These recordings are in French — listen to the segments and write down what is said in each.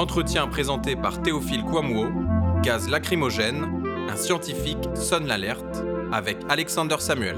Entretien présenté par Théophile Kouamouo, gaz lacrymogène, un scientifique sonne l'alerte, avec Alexander Samuel.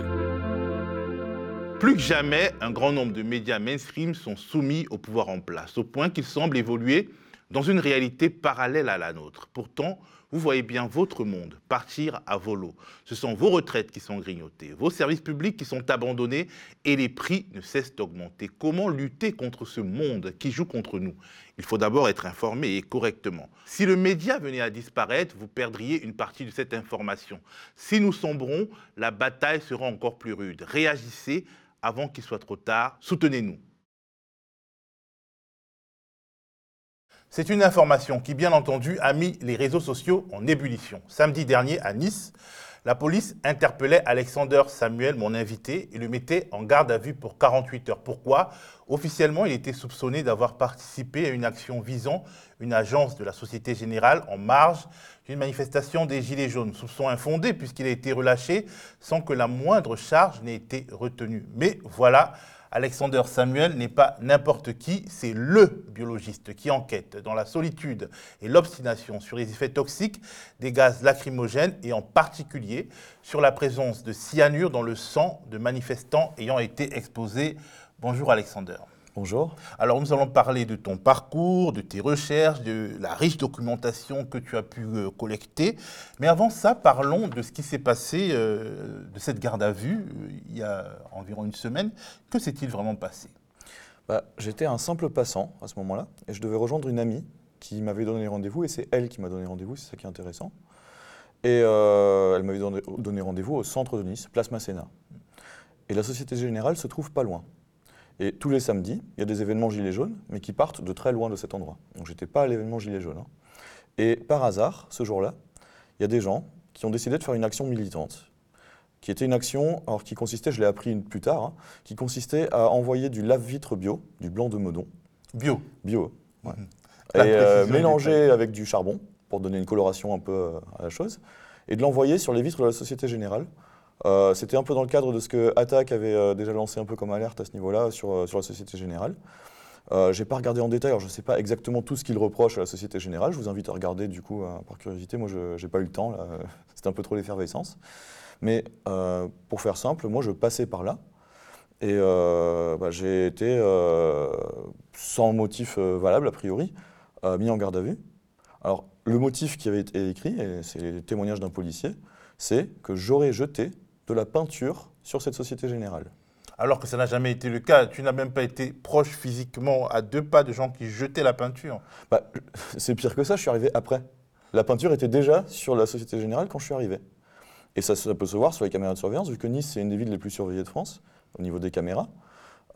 Plus que jamais, un grand nombre de médias mainstream sont soumis au pouvoir en place, au point qu'ils semblent évoluer dans une réalité parallèle à la nôtre. Pourtant, vous voyez bien votre monde partir à volo. Ce sont vos retraites qui sont grignotées, vos services publics qui sont abandonnés et les prix ne cessent d'augmenter. Comment lutter contre ce monde qui joue contre nous? Il faut d'abord être informé et correctement. Si le média venait à disparaître, vous perdriez une partie de cette information. Si nous sombrons, la bataille sera encore plus rude. Réagissez avant qu'il soit trop tard. Soutenez-nous. C'est une information qui, bien entendu, a mis les réseaux sociaux en ébullition. Samedi dernier, à Nice, la police interpellait Alexander Samuel, mon invité, et le mettait en garde à vue pour 48 heures. Pourquoi? Officiellement, il était soupçonné d'avoir participé à une action visant une agence de la Société Générale en marge d'une manifestation des Gilets jaunes. Soupçon infondé puisqu'il a été relâché sans que la moindre charge n'ait été retenue. Mais voilà, Alexander Samuel n'est pas n'importe qui, c'est le biologiste qui enquête dans la solitude et l'obstination sur les effets toxiques des gaz lacrymogènes et en particulier sur la présence de cyanure dans le sang de manifestants ayant été exposés. Bonjour Alexander. Bonjour. Alors nous allons parler de ton parcours, de tes recherches, de la riche documentation que tu as pu euh, collecter. Mais avant ça, parlons de ce qui s'est passé euh, de cette garde à vue euh, il y a environ une semaine. Que s'est-il vraiment passé? Bah, J'étais un simple passant à ce moment-là et je devais rejoindre une amie qui m'avait donné rendez-vous et c'est elle qui m'a donné rendez-vous, c'est ça qui est intéressant. Et elle m'avait donné, donné rendez-vous au centre de Nice, place Masséna. Et la Société Générale se trouve pas loin. Et tous les samedis, il y a des événements Gilets jaunes, mais qui partent de très loin de cet endroit. Donc j'étais pas à l'événement Gilets jaunes. Hein. Et par hasard, ce jour-là, il y a des gens qui ont décidé de faire une action militante, qui était une action, alors qui consistait, je l'ai appris plus tard, hein, qui consistait à envoyer du lave-vitre bio, du blanc de Meudon. Bio Bio, ouais. Mhm. Et euh, mélanger avec du charbon, pour donner une coloration un peu euh, à la chose, et de l'envoyer sur les vitres de la Société Générale euh, c'était un peu dans le cadre de ce que Attac avait euh, déjà lancé un peu comme alerte à ce niveau-là sur, euh, sur la Société Générale. Euh, je n'ai pas regardé en détail, alors je ne sais pas exactement tout ce qu'il reproche à la Société Générale. Je vous invite à regarder du coup par curiosité. Moi, je n'ai pas eu le temps, c'était un peu trop l'effervescence. Mais pour faire simple, moi, je passais par là. Et bah, j'ai été, sans motif valable a priori, mis en garde à vue. Alors, le motif qui avait été écrit, et c'est le témoignage d'un policier, c'est que j'aurais jeté de la peinture sur cette Société Générale. Alors que ça n'a jamais été le cas. Tu n'as même pas été proche physiquement à deux pas de gens qui jetaient la peinture. Bah, c'est pire que ça, je suis arrivé après. La peinture était déjà sur la Société Générale quand je suis arrivé. Et ça, peut se voir sur les caméras de surveillance, vu que Nice, c'est une des villes les plus surveillées de France au niveau des caméras.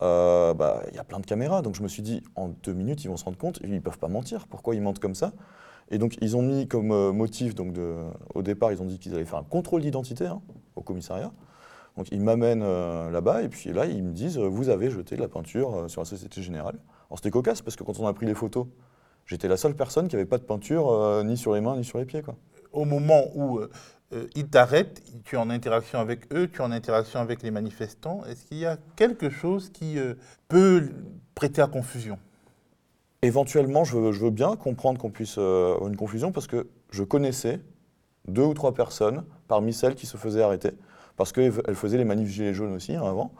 Euh, bah, il y a plein de caméras, donc je me suis dit, en deux minutes, ils vont se rendre compte, ils ne peuvent pas mentir. Pourquoi ils mentent comme ça? Et donc, ils ont mis comme euh, motif, donc de, au départ, ils ont dit qu'ils allaient faire un contrôle d'identité. Hein au commissariat. Donc ils m'amènent euh, là-bas et puis là ils me disent euh, vous avez jeté de la peinture euh, sur la Société Générale. Alors c'était cocasse parce que quand on a pris les photos, j'étais la seule personne qui n'avait pas de peinture ni sur les mains ni sur les pieds. Quoi. Au moment où ils t'arrêtent, tu es en interaction avec eux, tu es en interaction avec les manifestants, est-ce qu'il y a quelque chose qui peut prêter à confusion? Éventuellement, je veux, je veux, bien comprendre qu'on puisse avoir une confusion parce que je connaissais deux ou trois personnes parmi celles qui se faisaient arrêter, parce qu'elles faisaient les manifs gilets jaunes aussi hein, avant,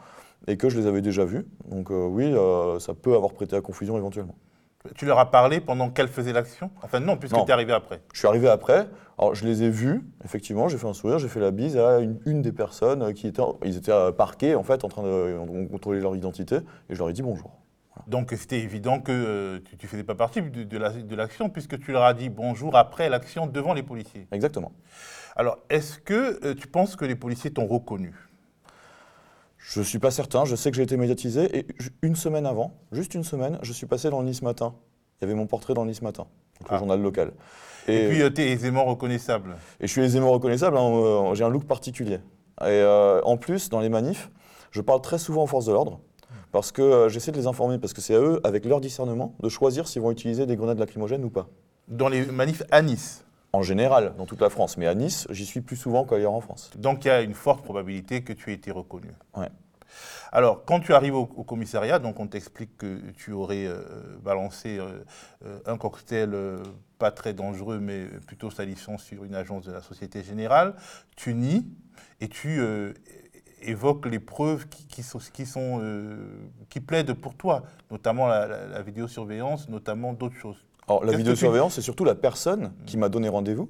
et que je les avais déjà vues. Donc euh, oui, euh, ça peut avoir prêté à confusion éventuellement. Tu leur as parlé pendant qu'elles faisaient l'action? Enfin non, puisque tu es arrivé après. Je suis arrivé après. Alors je les ai vus, effectivement, j'ai fait un sourire, j'ai fait la bise à une, des personnes qui étaient, ils étaient euh, parqués en fait, en train de contrôler leur identité, et je leur ai dit bonjour. Donc c'était évident que tu ne faisais pas partie de, de l'action, puisque tu leur as dit bonjour après l'action devant les policiers. Exactement. Alors, est-ce que euh, tu penses que les policiers t'ont reconnu? Je ne suis pas certain. Je sais que j'ai été médiatisé. Et une semaine avant, juste une semaine, je suis passé dans le Nice Matin. Il y avait mon portrait dans le Nice Matin, le ah. journal local. Et, puis, euh, tu es aisément reconnaissable. Et je suis aisément reconnaissable. Hein, euh, j'ai un look particulier. Et en plus, dans les manifs, je parle très souvent aux forces de l'ordre parce que j'essaie de les informer, parce que c'est à eux, avec leur discernement, de choisir s'ils vont utiliser des grenades lacrymogènes ou pas. Dans les manifs à Nice en général, dans toute la France. Mais à Nice, j'y suis plus souvent qu'ailleurs en France. Donc il y a une forte probabilité que tu aies été reconnu. Ouais. Alors, quand tu arrives au, commissariat, donc on t'explique que tu aurais euh, balancé euh, euh, un cocktail pas très dangereux, mais plutôt salissant sur une agence de la Société Générale. Tu nies et tu évoques les preuves qui, sont, qui, sont, qui plaident pour toi, notamment la, vidéosurveillance, notamment d'autres choses. Alors, la vidéosurveillance, c'est surtout la personne qui m'a donné rendez-vous.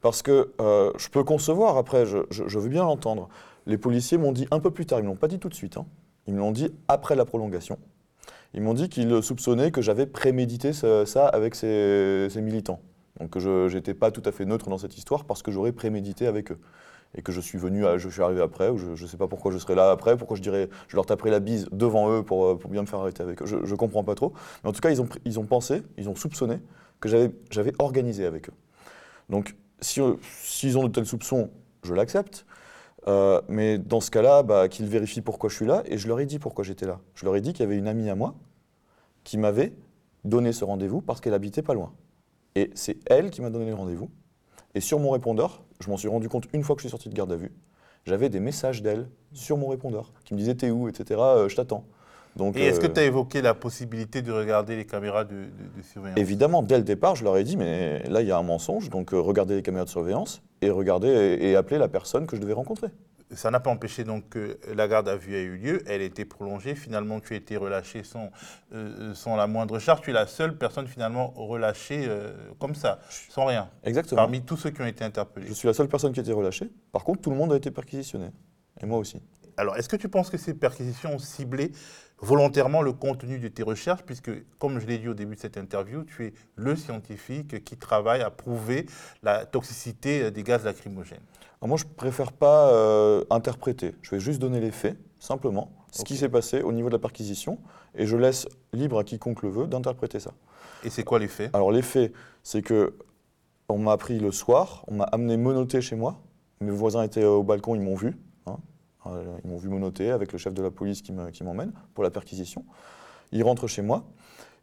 Parce que je peux concevoir, après, je, je veux bien l'entendre, les policiers m'ont dit un peu plus tard, ils ne l'ont pas dit tout de suite, hein. ils me l'ont dit après la prolongation. Ils m'ont dit qu'ils soupçonnaient que j'avais prémédité ça, avec ces, militants. Donc que je n'étais pas tout à fait neutre dans cette histoire parce que j'aurais prémédité avec eux. Et que je suis venu, je suis arrivé après, ou je ne sais pas pourquoi je serais là après, pourquoi je leur taperais la bise devant eux pour, pour bien me faire arrêter avec eux. Je ne comprends pas trop. Mais en tout cas, ils ont, ils ont pensé, ils ont soupçonné que j'avais organisé avec eux. Donc, s'ils si, ont de tels soupçons, je l'accepte. Euh, mais dans ce cas-là, bah, qu'ils vérifient pourquoi je suis là. Et je leur ai dit pourquoi j'étais là. Je leur ai dit qu'il y avait une amie à moi qui m'avait donné ce rendez-vous parce qu'elle habitait pas loin. Et c'est elle qui m'a donné le rendez-vous. Et sur mon répondeur, je m'en suis rendu compte une fois que je suis sorti de garde à vue, j'avais des messages d'elle sur mon répondeur qui me disaient T'es où etc. Euh, je t'attends. Donc, et est-ce que euh, tu as évoqué la possibilité de regarder les caméras de, surveillance? Évidemment, dès le départ, je leur ai dit Mais là, il y a un mensonge, donc regardez les caméras de surveillance et regarder et, appeler la personne que je devais rencontrer. Ça n'a pas empêché donc que la garde à vue ait eu lieu, elle était prolongée, finalement tu as été relâché sans, euh, sans la moindre charge, tu es la seule personne finalement relâchée euh, comme ça, sans rien. Exactement. Parmi tous ceux qui ont été interpellés. Je suis la seule personne qui a été relâchée, par contre tout le monde a été perquisitionné, et moi aussi. Alors est-ce que tu penses que ces perquisitions ont ciblé volontairement le contenu de tes recherches, puisque, comme je l'ai dit au début de cette interview, tu es le scientifique qui travaille à prouver la toxicité des gaz lacrymogènes. Moi, je ne préfère pas euh, interpréter. Je vais juste donner les faits, simplement, ce qui s'est passé au niveau de la perquisition, et je laisse libre à quiconque le veut d'interpréter ça. Et c'est quoi les faits? Alors, les faits, c'est que on m'a appris le soir, on m'a amené menotté chez moi. Mes voisins étaient au balcon, ils m'ont vu. Euh, ils m'ont vu monoter avec le chef de la police qui m'emmène pour la perquisition. Ils rentrent chez moi.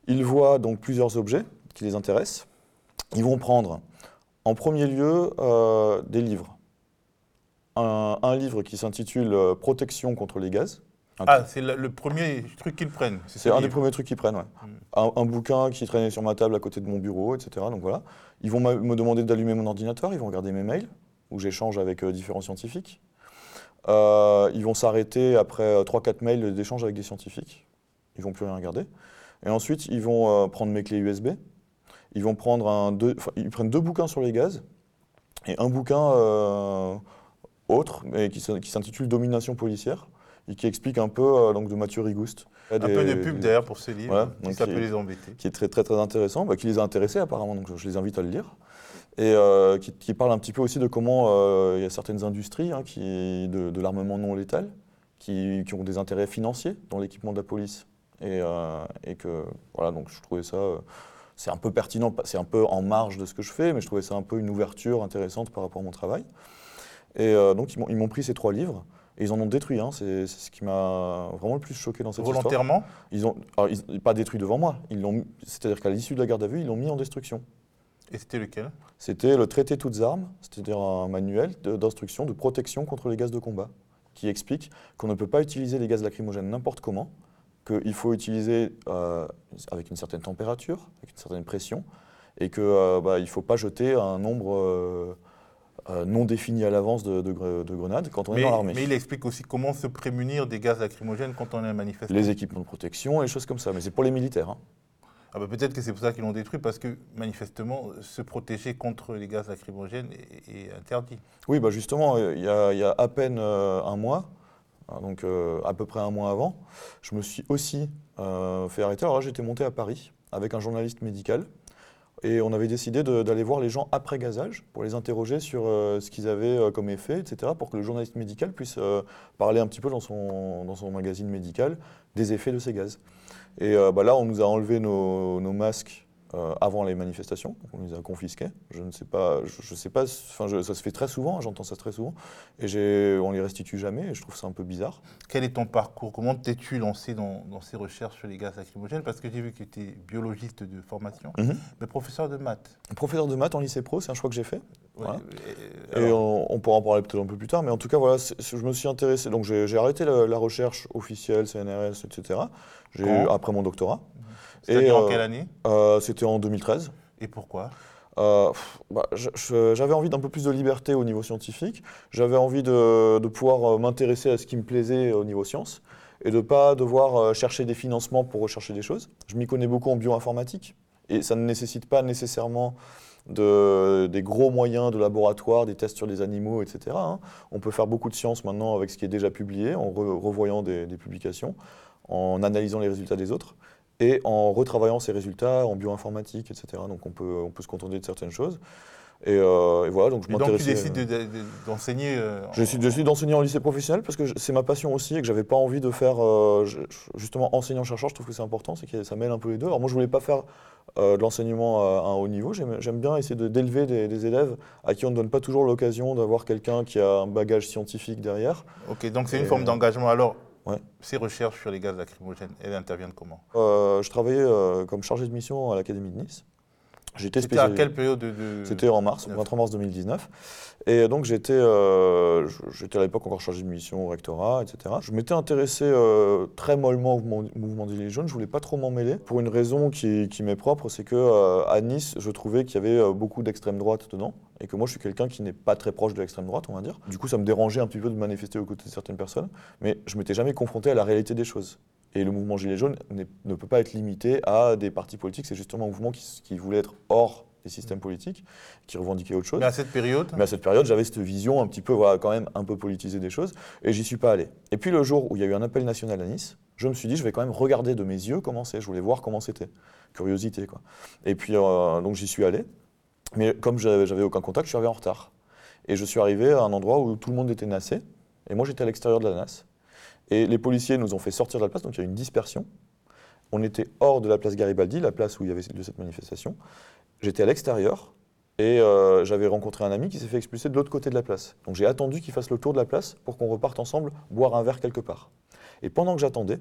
Ils voient donc plusieurs objets qui les intéressent. Ils vont prendre en premier lieu euh, des livres. Un, livre qui s'intitule euh, Protection contre les gaz. ah, c'est le, premier truc qu'ils prennent. C'est un des premiers trucs qu'ils prennent, ouais. Hmm. Un, bouquin qui traînait sur ma table à côté de mon bureau, etc. Donc voilà. Ils vont me demander d'allumer mon ordinateur, ils vont regarder mes mails, où j'échange avec différents scientifiques. Euh, ils vont s'arrêter après 3-4 euh, mails d'échange avec des scientifiques. Ils vont plus rien regarder. Et ensuite, ils vont euh, prendre mes clés USB. Ils vont prendre un, deux, ils prennent deux bouquins sur les gaz et un bouquin autre, mais qui, s'intitule Domination policière et qui explique un peu donc de Mathieu Rigouste. Un peu de pub d'ailleurs pour ce livre, qui s'appelle Les Embêtés. Qui est très très très intéressant, bah, qui les a intéressés apparemment, donc je les invite à le lire et euh, qui, parle un petit peu aussi de comment euh, il y a certaines industries hein, qui, de, l'armement non létal qui, ont des intérêts financiers dans l'équipement de la police. Et, euh, et, que, voilà, donc je trouvais ça, c'est un peu pertinent, c'est un peu en marge de ce que je fais, mais je trouvais ça un peu une ouverture intéressante par rapport à mon travail. Et donc ils m'ont pris ces trois livres. Et ils en ont détruit un, c'est ce qui m'a vraiment le plus choqué dans cette Volontairement histoire. Volontairement Ils n'ont pas détruit devant moi, c'est-à-dire qu'à l'issue de la garde à vue, ils l'ont mis en destruction. Et c'était lequel? C'était le traité toutes armes, c'est-à-dire un manuel d'instruction de, protection contre les gaz de combat, qui explique qu'on ne peut pas utiliser les gaz lacrymogènes n'importe comment, qu'il faut utiliser euh, avec une certaine température, avec une certaine pression, et qu'il euh, bah, ne faut pas jeter un nombre euh, non défini à l'avance de, grenades quand on est dans l'armée. Mais il explique aussi comment se prémunir des gaz lacrymogènes quand on est manifestant. Les équipements de protection et des choses comme ça, mais c'est pour les militaires. Hein. Ah bah, peut-être que c'est pour ça qu'ils l'ont détruit, parce que manifestement, se protéger contre les gaz lacrymogènes est, interdit. Oui, bah justement, il y, a, à peine euh, un mois, hein, donc euh, à peu près un mois avant, je me suis aussi euh, fait arrêter. Alors là, j'étais monté à Paris avec un journaliste médical. Et on avait décidé d'aller voir les gens après gazage pour les interroger sur ce qu'ils avaient comme effet, etc., pour que le journaliste médical puisse parler un petit peu dans son, dans son magazine médical des effets de ces gaz. Et euh, bah là, on nous a enlevé nos, masques euh, avant les manifestations, on les a confisqués. Je ne sais pas, je, sais pas, enfin, ça se fait très souvent, hein, j'entends ça très souvent, et on les restitue jamais, et je trouve ça un peu bizarre. Quel est ton parcours? Comment t'es-tu lancé dans, ces recherches sur les gaz lacrymogènes? Parce que j'ai vu que tu es biologiste de formation, mhm. mais professeur de maths. Professeur de maths en lycée pro, c'est un choix que j'ai fait. Et, on, pourra en parler peut-être un peu plus tard, mais en tout cas, voilà, je me suis intéressé. Donc j'ai arrêté la, recherche officielle, CNRS, etc. après mon doctorat. C'était en quelle année C'était en 2013. Et pourquoi? Euh, bah, J'avais envie d'un peu plus de liberté au niveau scientifique. J'avais envie de, pouvoir euh, m'intéresser à ce qui me plaisait au niveau science et de ne pas devoir euh, chercher des financements pour rechercher des choses. Je m'y connais beaucoup en bioinformatique et ça ne nécessite pas nécessairement de, des gros moyens de laboratoire, des tests sur les animaux, etc. Hein. On peut faire beaucoup de science maintenant avec ce qui est déjà publié, en revoyant des, des publications, en analysant les résultats des autres et en retravaillant ces résultats en bioinformatique, etc. Donc on peut, on peut se contenter de certaines choses. Et, euh, voilà, donc je Donc tu décides d'enseigner euh, Je décide d'enseigner en lycée professionnel parce que c'est ma passion aussi et que j'avais pas envie de faire euh, justement enseignant-chercheur. Je trouve que c'est important, c'est que ça mêle un peu les deux. Alors moi je voulais pas faire de l'enseignement à, un haut niveau. J'aime bien essayer d'élever des, des, élèves à qui on ne donne pas toujours l'occasion d'avoir quelqu'un qui a un bagage scientifique derrière. Ok, donc c'est une forme d'engagement. Alors ces recherches sur les gaz lacrymogènes, elles interviennent comment? Euh, Je travaillais euh, comme chargé de mission à l'Académie de Nice. C'était à quelle période de, C'était en mars, 23 mars 2019. Et donc j'étais euh, j'étais à l'époque encore chargé de mission au rectorat, etc. Je m'étais intéressé euh, très mollement au mouvement, mouvement des Gilets jaunes. Je voulais pas trop m'en mêler pour une raison qui, qui m'est propre, c'est que euh, à Nice, je trouvais qu'il y avait beaucoup d'extrême droite dedans et que moi je suis quelqu'un qui n'est pas très proche de l'extrême droite, on va dire. Du coup, ça me dérangeait un petit peu de manifester aux côtés de certaines personnes, mais je m'étais jamais confronté à la réalité des choses. Et le mouvement Gilets jaunes ne peut pas être limité à des partis politiques. C'est justement un mouvement qui, qui, voulait être hors des systèmes politiques, qui revendiquaient autre chose. Mais à cette période Mais à cette période, j'avais cette vision un petit peu, voilà, quand même un peu politisée des choses, et j'y suis pas allé. Et puis le jour où il y a eu un appel national à Nice, je me suis dit, je vais quand même regarder de mes yeux comment c'est. Je voulais voir comment c'était. Curiosité, quoi. Et puis, euh, donc j'y suis allé. Mais comme j'avais aucun contact, je suis arrivé en retard. Et je suis arrivé à un endroit où tout le monde était nassé. Et moi, j'étais à l'extérieur de la nasse. Et les policiers nous ont fait sortir de la place, donc il y a eu une dispersion. On était hors de la place Garibaldi, la place où il y avait cette manifestation. J'étais à l'extérieur et euh, j'avais rencontré un ami qui s'est fait expulser de l'autre côté de la place. Donc j'ai attendu qu'il fasse le tour de la place pour qu'on reparte ensemble boire un verre quelque part. Et pendant que j'attendais,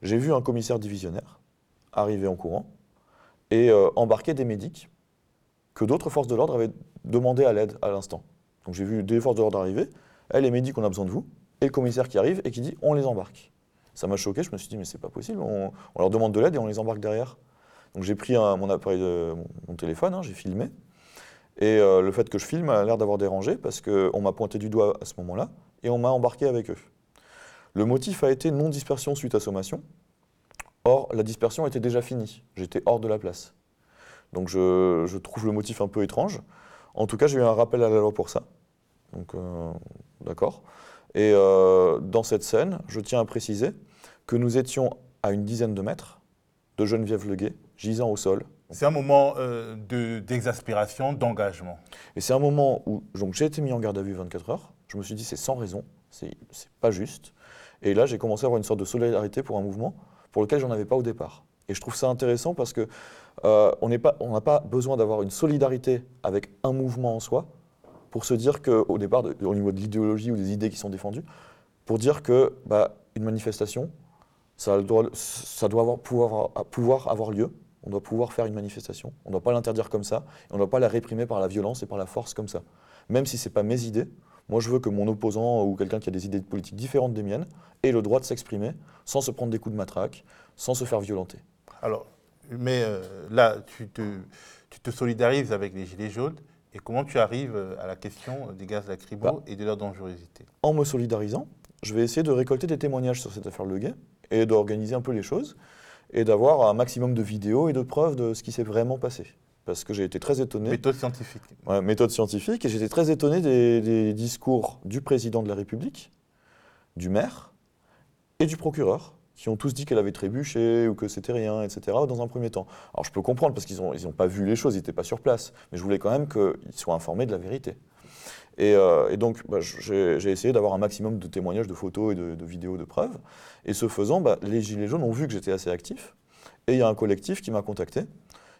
j'ai vu un commissaire divisionnaire arriver en courant et euh, embarquer des médics que d'autres forces de l'ordre avaient demandé à l'aide à l'instant. Donc j'ai vu des forces de l'ordre arriver. Elle, les médics, on a besoin de vous et le commissaire qui arrive et qui dit on les embarque. Ça m'a choqué, je me suis dit mais c'est pas possible, on, leur demande de l'aide et on les embarque derrière. Donc j'ai pris mon appareil, mon, téléphone, hein, j'ai filmé. Et euh, le fait que je filme a l'air d'avoir dérangé parce qu'on m'a pointé du doigt à ce moment-là et on m'a embarqué avec eux. Le motif a été non-dispersion suite à sommation. Or, la dispersion était déjà finie. J'étais hors de la place. Donc je, je, trouve le motif un peu étrange. En tout cas, j'ai eu un rappel à la loi pour ça. Donc, euh, d'accord. Et euh, dans cette scène, je tiens à préciser que nous étions à une dizaine de mètres de Geneviève Leguet, gisant au sol. C'est un moment euh, d'exaspération, d'engagement. Et c'est un moment où j'ai été mis en garde à vue 24 heures. Je me suis dit, c'est sans raison, c'est pas juste. Et là, j'ai commencé à avoir une sorte de solidarité pour un mouvement pour lequel j'en avais pas au départ. Et je trouve ça intéressant parce que euh, on n'a pas, pas besoin d'avoir une solidarité avec un mouvement en soi pour se dire qu'au départ, au niveau de l'idéologie ou des idées qui sont défendues, pour dire que bah, une manifestation, ça doit, ça doit avoir, pouvoir, pouvoir avoir lieu. On doit pouvoir faire une manifestation. On ne doit pas l'interdire comme ça. Et on ne doit pas la réprimer par la violence et par la force comme ça. Même si ce n'est pas mes idées, moi je veux que mon opposant ou quelqu'un qui a des idées politiques différentes des miennes ait le droit de s'exprimer sans se prendre des coups de matraque, sans se faire violenter. Alors, mais euh, là, tu te, tu te solidarises avec les Gilets jaunes. Et comment tu arrives euh, à la question des gaz lacrymaux bah, et de leur dangerosité? En me solidarisant, je vais essayer de récolter des témoignages sur cette affaire Le Guet et d'organiser un peu les choses et d'avoir un maximum de vidéos et de preuves de ce qui s'est vraiment passé. Parce que j'ai été très étonné. Méthode scientifique. Ouais, méthode scientifique. Et j'étais très étonné des, discours du président de la République, du maire et du procureur, qui ont tous dit qu'elle avait trébuché ou que c'était rien, etc., dans un premier temps. Alors je peux comprendre parce qu'ils n'ont pas vu les choses, ils n'étaient pas sur place, mais je voulais quand même qu'ils soient informés de la vérité. Et, euh, donc bah, j'ai essayé d'avoir un maximum de témoignages, de photos et de, vidéos, de preuves. Et ce faisant, bah, les Gilets jaunes ont vu que j'étais assez actif. Et il y a un collectif qui m'a contacté,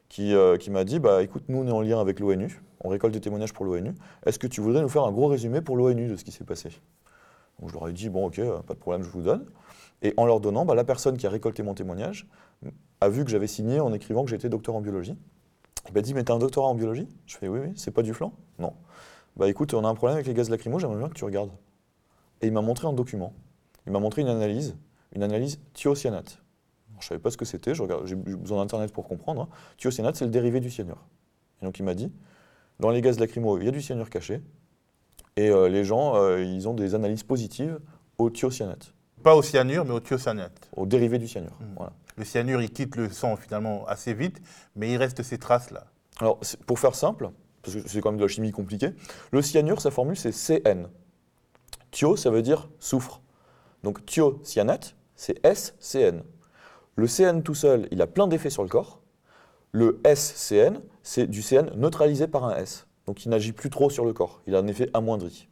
qui, euh, m'a dit, bah, écoute, nous on est en lien avec l'ONU, on récolte des témoignages pour l'ONU, est-ce que tu voudrais nous faire un gros résumé pour l'ONU de ce qui s'est passé? Donc je leur ai dit, bon ok, pas de problème, je vous donne. Et en leur donnant, bah, la personne qui a récolté mon témoignage a vu que j'avais signé en écrivant que j'étais docteur en biologie, Il m'a dit, mais t'as un doctorat en biologie? Je fais, oui, oui, c'est pas du flan Non. Bah écoute, on a un problème avec les gaz lacrymaux, j'aimerais bien que tu regardes. Et il m'a montré un document. Il m'a montré une analyse, une analyse thiocyanate. Je ne savais pas ce que c'était, j'ai besoin d'Internet pour comprendre. Hein. Thiocyanate, c'est le dérivé du cyanure. Et donc il m'a dit, dans les gaz lacrymaux, il y a du cyanure caché, et euh, les gens, euh, ils ont des analyses positives au thiocyanate. Pas au cyanure, mais au thiocyanate. Au dérivé du cyanure. Hmm. Voilà. Le cyanure, il quitte le sang finalement assez vite, mais il reste ces traces-là. Alors, pour faire simple, parce que c'est quand même de la chimie compliquée, le cyanure, sa formule, c'est CN. Thio, ça veut dire soufre. Donc thiocyanate, c'est SCN. Le CN tout seul, il a plein d'effets sur le corps. Le SCN, c'est du CN neutralisé par un S. Donc il n'agit plus trop sur le corps, il a un effet amoindri.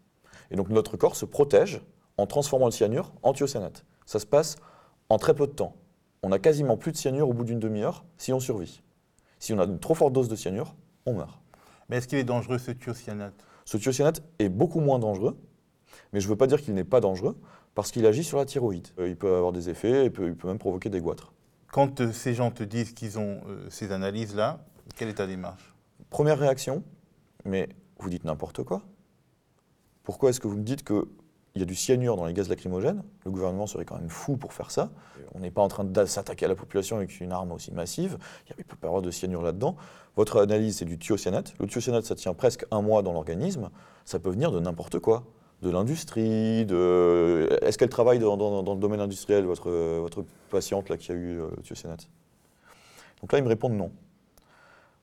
Et donc notre corps se protège en transformant le cyanure en thiocyanate. Ça se passe en très peu de temps. On a quasiment plus de cyanure au bout d'une demi-heure si on survit. Si on a une trop forte dose de cyanure, on meurt. Mais est-ce qu'il est dangereux ce thiocyanate Ce thiocyanate est beaucoup moins dangereux, mais je ne veux pas dire qu'il n'est pas dangereux, parce qu'il agit sur la thyroïde. Euh, il peut avoir des effets, il peut, il peut même provoquer des goitres. Quand euh, ces gens te disent qu'ils ont euh, ces analyses-là, quelle est ta démarche? Première réaction, mais vous dites n'importe quoi. Pourquoi est-ce que vous me dites qu'il y a du cyanure dans les gaz lacrymogènes Le gouvernement serait quand même fou pour faire ça. On n'est pas en train de s'attaquer à la population avec une arme aussi massive. Il ne peut pas avoir de cyanure là-dedans. Votre analyse, c'est du thiocyanate. Le thiocyanate, ça tient presque un mois dans l'organisme. Ça peut venir de n'importe quoi de l'industrie de... Est-ce qu'elle travaille dans, le domaine industriel, votre, patiente là, qui a eu euh, le Donc là, ils me répondent non.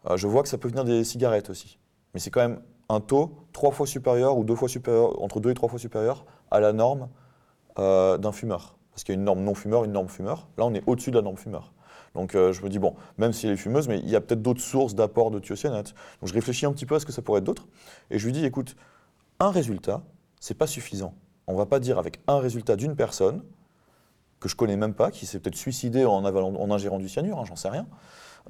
Euh, je vois que ça peut venir des cigarettes aussi. Mais c'est quand même un taux trois fois supérieur ou deux fois supérieur, entre deux et trois fois supérieur à la norme euh, d'un fumeur. Parce qu'il y a une norme non-fumeur, une norme fumeur. Là, on est au-dessus de la norme fumeur. Donc je me dis, bon, même si elle est fumeuse, mais il y a peut-être d'autres sources d'apport de thiocyanate. Donc je réfléchis un petit peu à ce que ça pourrait être d'autre. Et je lui dis, écoute, un résultat, c'est pas suffisant. On ne va pas dire avec un résultat d'une personne que je connais même pas, qui s'est peut-être suicidé en, en ingérant du cyanure, hein, j'en sais rien.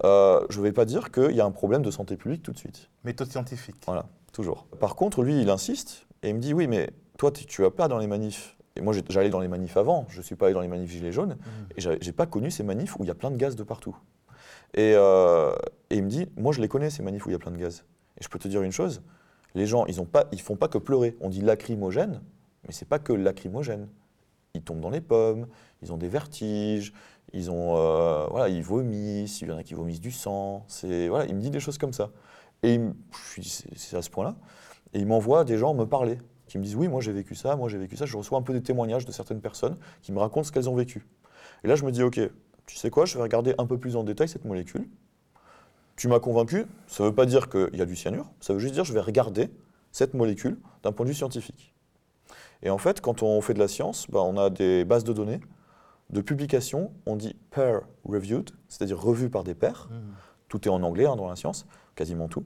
Euh, je ne vais pas dire qu'il y a un problème de santé publique tout de suite. Méthode scientifique. Voilà, toujours. Par contre, lui, il insiste et il me dit oui, mais toi, tu vas pas dans les manifs. Et moi, j'allais dans les manifs avant. Je ne suis pas allé dans les manifs gilets jaunes. Mmh. Et j'ai pas connu ces manifs où il y a plein de gaz de partout. Et, euh, et il me dit, moi, je les connais ces manifs où il y a plein de gaz. Et je peux te dire une chose, les gens, ils ne font pas que pleurer. On dit lacrymogène, mais c'est pas que lacrymogène. Ils tombent dans les pommes, ils ont des vertiges, ils, ont, euh, voilà, ils vomissent, il y en a qui vomissent du sang. Voilà, il me dit des choses comme ça. Et c'est à ce point-là. Et il m'envoie des gens me parler, qui me disent oui, moi j'ai vécu ça, moi j'ai vécu ça. Je reçois un peu des témoignages de certaines personnes qui me racontent ce qu'elles ont vécu. Et là, je me dis ok, tu sais quoi, je vais regarder un peu plus en détail cette molécule tu m'as convaincu, ça ne veut pas dire qu'il y a du cyanure, ça veut juste dire que je vais regarder cette molécule d'un point de vue scientifique. Et en fait, quand on fait de la science, bah, on a des bases de données de publications, on dit peer-reviewed, c'est-à-dire revues par des pairs. Mmh. Tout est en anglais hein, dans la science, quasiment tout.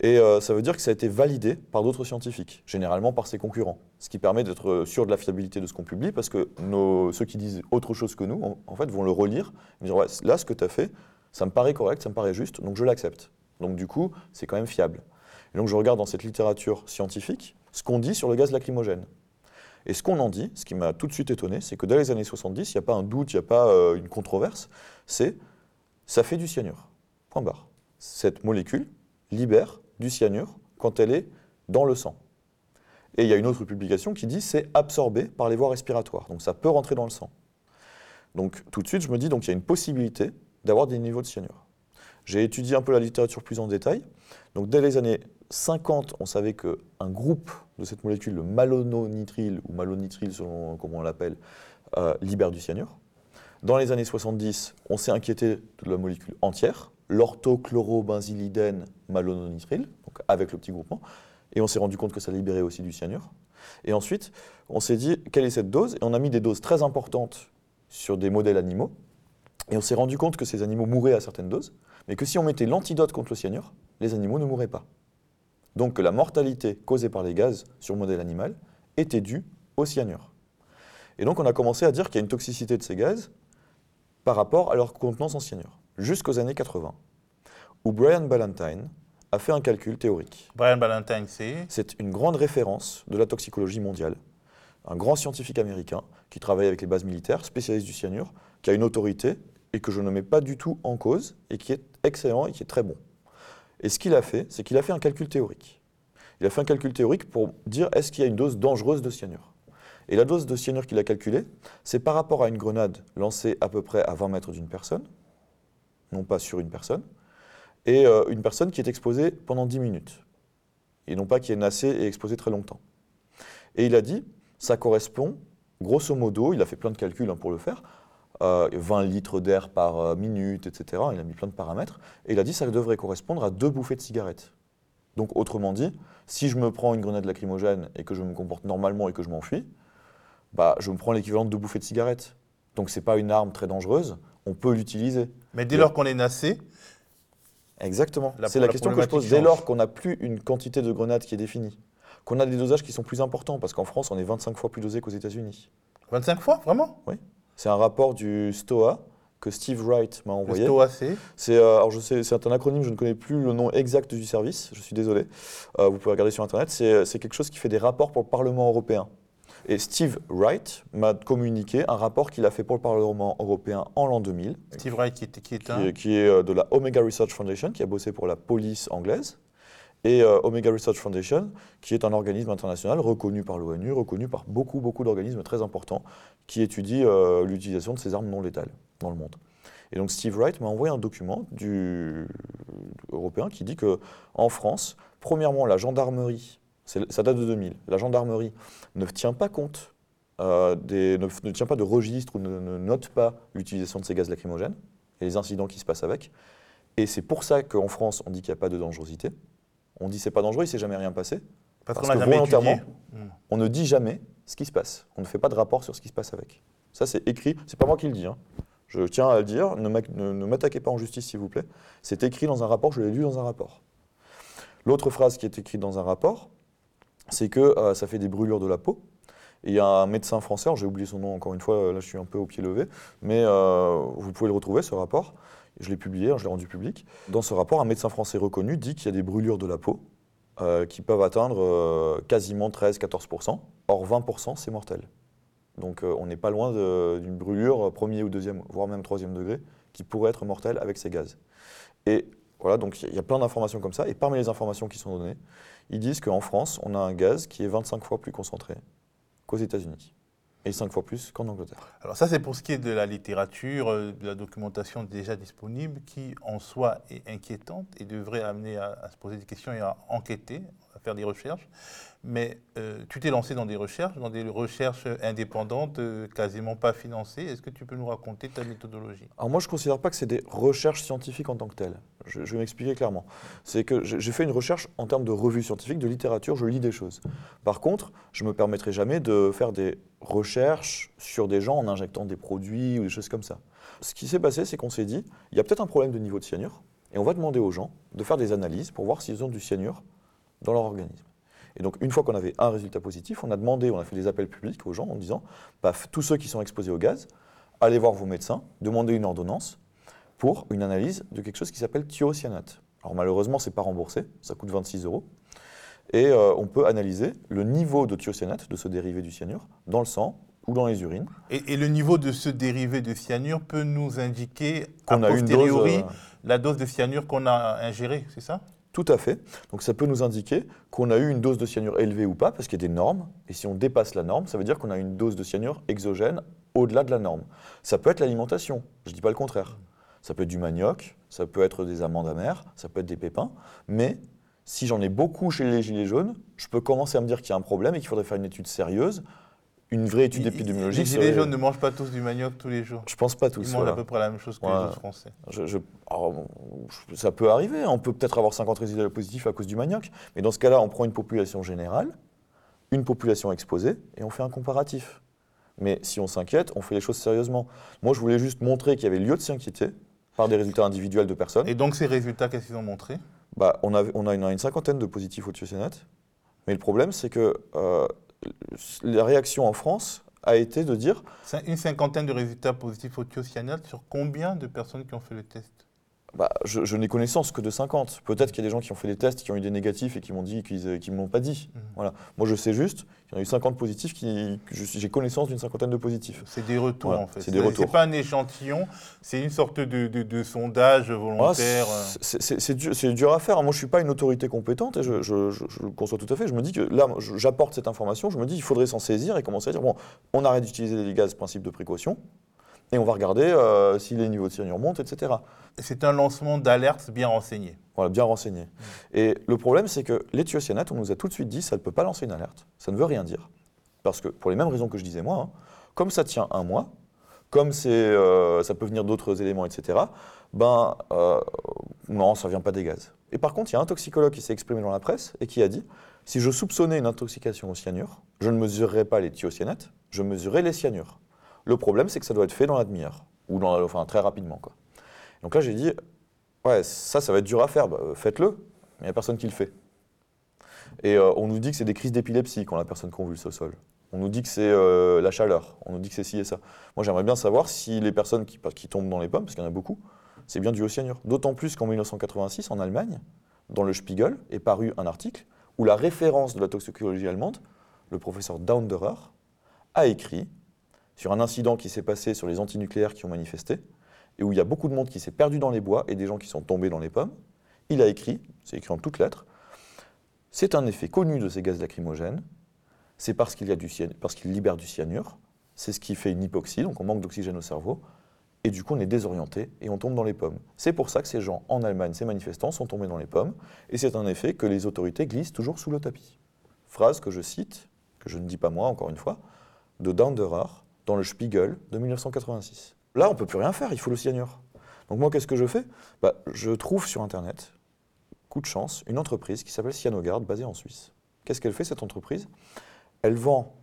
Et euh, ça veut dire que ça a été validé par d'autres scientifiques, généralement par ses concurrents. Ce qui permet d'être sûr de la fiabilité de ce qu'on publie, parce que ceux qui disent autre chose que nous, en, fait, vont le relire, et dire là, ce que tu as fait, ça me paraît correct, ça me paraît juste, donc je l'accepte. Donc du coup, c'est quand même fiable. Et donc je regarde dans cette littérature scientifique ce qu'on dit sur le gaz lacrymogène. Et ce qu'on en dit, ce qui m'a tout de suite étonné, c'est que dans les années 70, il n'y a pas un doute, il n'y a pas euh, une controverse, c'est ça fait du cyanure. Cette molécule libère du cyanure quand elle est dans le sang. Et il y a une autre publication qui dit c'est absorbé par les voies respiratoires, donc ça peut rentrer dans le sang. Donc tout de suite, je me dis donc il y a une possibilité d'avoir des niveaux de cyanure. J'ai étudié un peu la littérature plus en détail. Donc dès les années 50, on savait qu'un groupe de cette molécule, le malononitrile, ou malonitrile selon comment on l'appelle, euh, libère du cyanure. Dans les années 70, on s'est inquiété de la molécule entière, l'orthochlorobenzylidène malononitrile, donc avec le petit groupement, et on s'est rendu compte que ça libérait aussi du cyanure. Et ensuite, on s'est dit, quelle est cette dose? Et on a mis des doses très importantes sur des modèles animaux, et on s'est rendu compte que ces animaux mouraient à certaines doses, mais que si on mettait l'antidote contre le cyanure, les animaux ne mouraient pas. Donc que la mortalité causée par les gaz sur le modèle animal était due au cyanure. Et donc on a commencé à dire qu'il y a une toxicité de ces gaz par rapport à leur contenance en cyanure, jusqu'aux années 80, où Brian Ballantyne a fait un calcul théorique. Brian Ballantyne, c'est C'est une grande référence de la toxicologie mondiale, un grand scientifique américain qui travaille avec les bases militaires, spécialiste du cyanure, qui a une autorité et que je ne mets pas du tout en cause et qui est excellent et qui est très bon. Et ce qu'il a fait, c'est qu'il a fait un calcul théorique. Il a fait un calcul théorique pour dire est-ce qu'il y a une dose dangereuse de cyanure? Et la dose de cyanure qu'il a calculée, c'est par rapport à une grenade lancée à peu près à 20 mètres d'une personne, non pas sur une personne, et euh, une personne qui est exposée pendant 10 minutes, et non pas qui est nassée et exposée très longtemps. Et il a dit, ça correspond, grosso modo, il a fait plein de calculs hein, pour le faire, 20 euh, litres d'air par euh, minute, etc. Il a mis plein de paramètres, et il a dit ça devrait correspondre à deux bouffées de cigarettes. Donc autrement dit, si je me prends une grenade lacrymogène et que je me comporte normalement et que je m'enfuis, bah, je me prends l'équivalent de deux bouffées de cigarettes. Donc ce n'est pas une arme très dangereuse, on peut l'utiliser. Mais dès lors qu'on est nassé Exactement. C'est la, question que je pose. Dès lors qu'on n'a plus une quantité de grenades qui est définie, qu'on a des dosages qui sont plus importants, parce qu'en France, on est 25 fois plus dosé qu'aux États-Unis. 25 fois Vraiment? Oui. C'est un rapport du STOA, que Steve Wright m'a envoyé. C'est? Euh, alors je sais, c'est un acronyme, je ne connais plus le nom exact du service, je suis désolé. Euh, vous pouvez regarder sur internet. C'est, quelque chose qui fait des rapports pour le Parlement européen. Et Steve Wright m'a communiqué un rapport qu'il a fait pour le Parlement européen en l'an 2000. Steve Wright qui est, qui est, un... qui, est euh, de la Omega Research Foundation, qui a bossé pour la police anglaise. Et Omega Research Foundation, qui est un organisme international reconnu par l'ONU, reconnu par beaucoup, beaucoup d'organismes très importants qui étudient l'utilisation de ces armes non létales dans le monde. Et donc Steve Wright m'a envoyé un document du, européen qui dit que en France, premièrement, la gendarmerie, ça date de 2000, la gendarmerie ne tient pas compte euh, des, ne, tient pas de registre ou ne, note pas l'utilisation de ces gaz lacrymogènes et les incidents qui se passent avec. Et c'est pour ça qu'en France, on dit qu'il n'y a pas de dangerosité. On dit c'est pas dangereux, il ne s'est jamais rien passé. Parce, que volontairement, hmm. on ne dit jamais ce qui se passe. On ne fait pas de rapport sur ce qui se passe avec. Ça, c'est écrit. C'est pas moi qui le dis. Hein. Je tiens à le dire, ne m'attaquez pas en justice s'il vous plaît. C'est écrit dans un rapport, je l'ai lu dans un rapport. L'autre phrase qui est écrite dans un rapport, c'est que euh, ça fait des brûlures de la peau. Et il y a un médecin français, j'ai oublié son nom encore une fois, là je suis un peu au pied levé, mais euh, vous pouvez le retrouver, ce rapport. Je l'ai publié, hein, je l'ai rendu public. Dans ce rapport, un médecin français reconnu dit qu'il y a des brûlures de la peau euh, qui peuvent atteindre quasiment 13-14%. Or 20%, c'est mortel. Donc on n'est pas loin d'une brûlure premier ou deuxième, voire même troisième degré, qui pourrait être mortelle avec ces gaz. Et voilà, donc il y a plein d'informations comme ça. Et parmi les informations qui sont données, ils disent qu'en France, on a un gaz qui est 25 fois plus concentré qu'aux États-Unis. Et 5 fois plus qu'en Angleterre. Alors ça, c'est pour ce qui est de la littérature, euh, de la documentation déjà disponible, qui en soi est inquiétante et devrait amener à se poser des questions et à enquêter, à faire des recherches mais euh, tu t'es lancé dans des recherches, dans des recherches indépendantes, euh, quasiment pas financées. Est-ce que tu peux nous raconter ta méthodologie? Alors moi, je ne considère pas que c'est des recherches scientifiques en tant que telles. Je, vais m'expliquer clairement. C'est que j'ai fait une recherche en termes de revues scientifiques, de littérature, je lis des choses. Par contre, je ne me permettrai jamais de faire des recherches sur des gens en injectant des produits ou des choses comme ça. Ce qui s'est passé, c'est qu'on s'est dit, il y a peut-être un problème de niveau de cyanure, et on va demander aux gens de faire des analyses pour voir s'ils ont du cyanure dans leur organisme. Et donc, une fois qu'on avait un résultat positif, on a demandé, on a fait des appels publics aux gens en disant, paf, tous ceux qui sont exposés au gaz, allez voir vos médecins, demandez une ordonnance pour une analyse de quelque chose qui s'appelle thiocyanate. Alors malheureusement, ce n'est pas remboursé, ça coûte 26 euros. Et euh, on peut analyser le niveau de thiocyanate, de ce dérivé du cyanure, dans le sang ou dans les urines. Et, le niveau de ce dérivé de cyanure peut nous indiquer, a posteriori, dose, euh, la dose de cyanure qu'on a ingérée, c'est ça? Tout à fait. Donc ça peut nous indiquer qu'on a eu une dose de cyanure élevée ou pas, parce qu'il y a des normes. Et si on dépasse la norme, ça veut dire qu'on a une dose de cyanure exogène au-delà de la norme. Ça peut être l'alimentation, je ne dis pas le contraire. Ça peut être du manioc, ça peut être des amandes amères, ça peut être des pépins. Mais si j'en ai beaucoup chez les gilets jaunes, je peux commencer à me dire qu'il y a un problème et qu'il faudrait faire une étude sérieuse une vraie étude épidémiologique. Les gilets jaunes ne mangent pas tous du manioc tous les jours. Je pense pas tous. Ils mangent à peu près la même chose que les autres Français. ça peut arriver. On peut peut-être avoir 50 résultats positifs à cause du manioc. Mais dans ce cas-là, on prend une population générale, une population exposée, et on fait un comparatif. Mais si on s'inquiète, on fait les choses sérieusement. Moi, je voulais juste montrer qu'il y avait lieu de s'inquiéter par des résultats individuels de personnes. Et donc, ces résultats, qu'est-ce qu'ils ont montré? Bah, on, a, on a une, cinquantaine de positifs au thiocyanate. Mais le problème, c'est que euh, la réaction en France a été de dire... Une cinquantaine de résultats positifs au thiocyanate sur combien de personnes qui ont fait le test? Bah, je, n'ai connaissance que de 50. Peut-être qu'il y a des gens qui ont fait des tests, qui ont eu des négatifs et qui m'ont dit qu'ils ne m'ont pas dit. Mhm. Voilà. Moi, je sais juste qu'il y en a eu 50 positifs, qui, j'ai connaissance d'une cinquantaine de positifs. C'est des retours, en fait. C'est des retours. pas un échantillon, c'est une sorte de, sondage volontaire. Ah, c'est dur, dur, à faire. Moi, je ne suis pas une autorité compétente et je, le conçois tout à fait. Je me dis que là, j'apporte cette information, je me dis qu'il faudrait s'en saisir et commencer à dire bon, on arrête d'utiliser les gaz, principe de précaution et on va regarder euh, si les niveaux de cyanure montent, etc. C'est un lancement d'alerte bien renseigné. Voilà, bien renseigné. Et le problème, c'est que l'éthiocyanate, on nous a tout de suite dit, ça ne peut pas lancer une alerte. Ça ne veut rien dire. Parce que, pour les mêmes raisons que je disais moi, hein, comme ça tient un mois, comme euh, ça peut venir d'autres éléments, etc., ben euh, non, ça ne vient pas des gaz. Et par contre, il y a un toxicologue qui s'est exprimé dans la presse et qui a dit, si je soupçonnais une intoxication au cyanure, je ne mesurerais pas les thiocyanates, je mesurerais les cyanures. Le problème, c'est que ça doit être fait dans la demi-heure, ou dans, enfin, très rapidement. Quoi. Donc là, j'ai dit, ouais, ça, ça va être dur à faire, bah, faites-le. Il n'y a personne qui le fait. Et euh, on nous dit que c'est des crises d'épilepsie quand la personne convulse au sol. On nous dit que c'est euh, la chaleur. On nous dit que c'est ci et ça. Moi, j'aimerais bien savoir si les personnes qui, qui tombent dans les pommes, parce qu'il y en a beaucoup, c'est bien du au cyanure. D'autant plus qu'en 1986, en Allemagne, dans le Spiegel, est paru un article où la référence de la toxicologie allemande, le professeur Daunderer, a écrit sur un incident qui s'est passé sur les antinucléaires qui ont manifesté, et où il y a beaucoup de monde qui s'est perdu dans les bois et des gens qui sont tombés dans les pommes. Il a écrit, c'est écrit en toutes lettres, c'est un effet connu de ces gaz lacrymogènes, c'est parce qu'il qu libère du cyanure, c'est ce qui fait une hypoxie, donc on manque d'oxygène au cerveau, et du coup on est désorienté et on tombe dans les pommes. C'est pour ça que ces gens en Allemagne, ces manifestants, sont tombés dans les pommes, et c'est un effet que les autorités glissent toujours sous le tapis. Phrase que je cite, que je ne dis pas moi encore une fois, de Danderer, dans le Spiegel de 1986. Là, on ne peut plus rien faire, il faut le cyanure. Donc moi, qu'est-ce que je fais? Bah, Je trouve sur Internet, coup de chance, une entreprise qui s'appelle Cyanogard, basée en Suisse. Qu'est-ce qu'elle fait, cette entreprise? Elle vend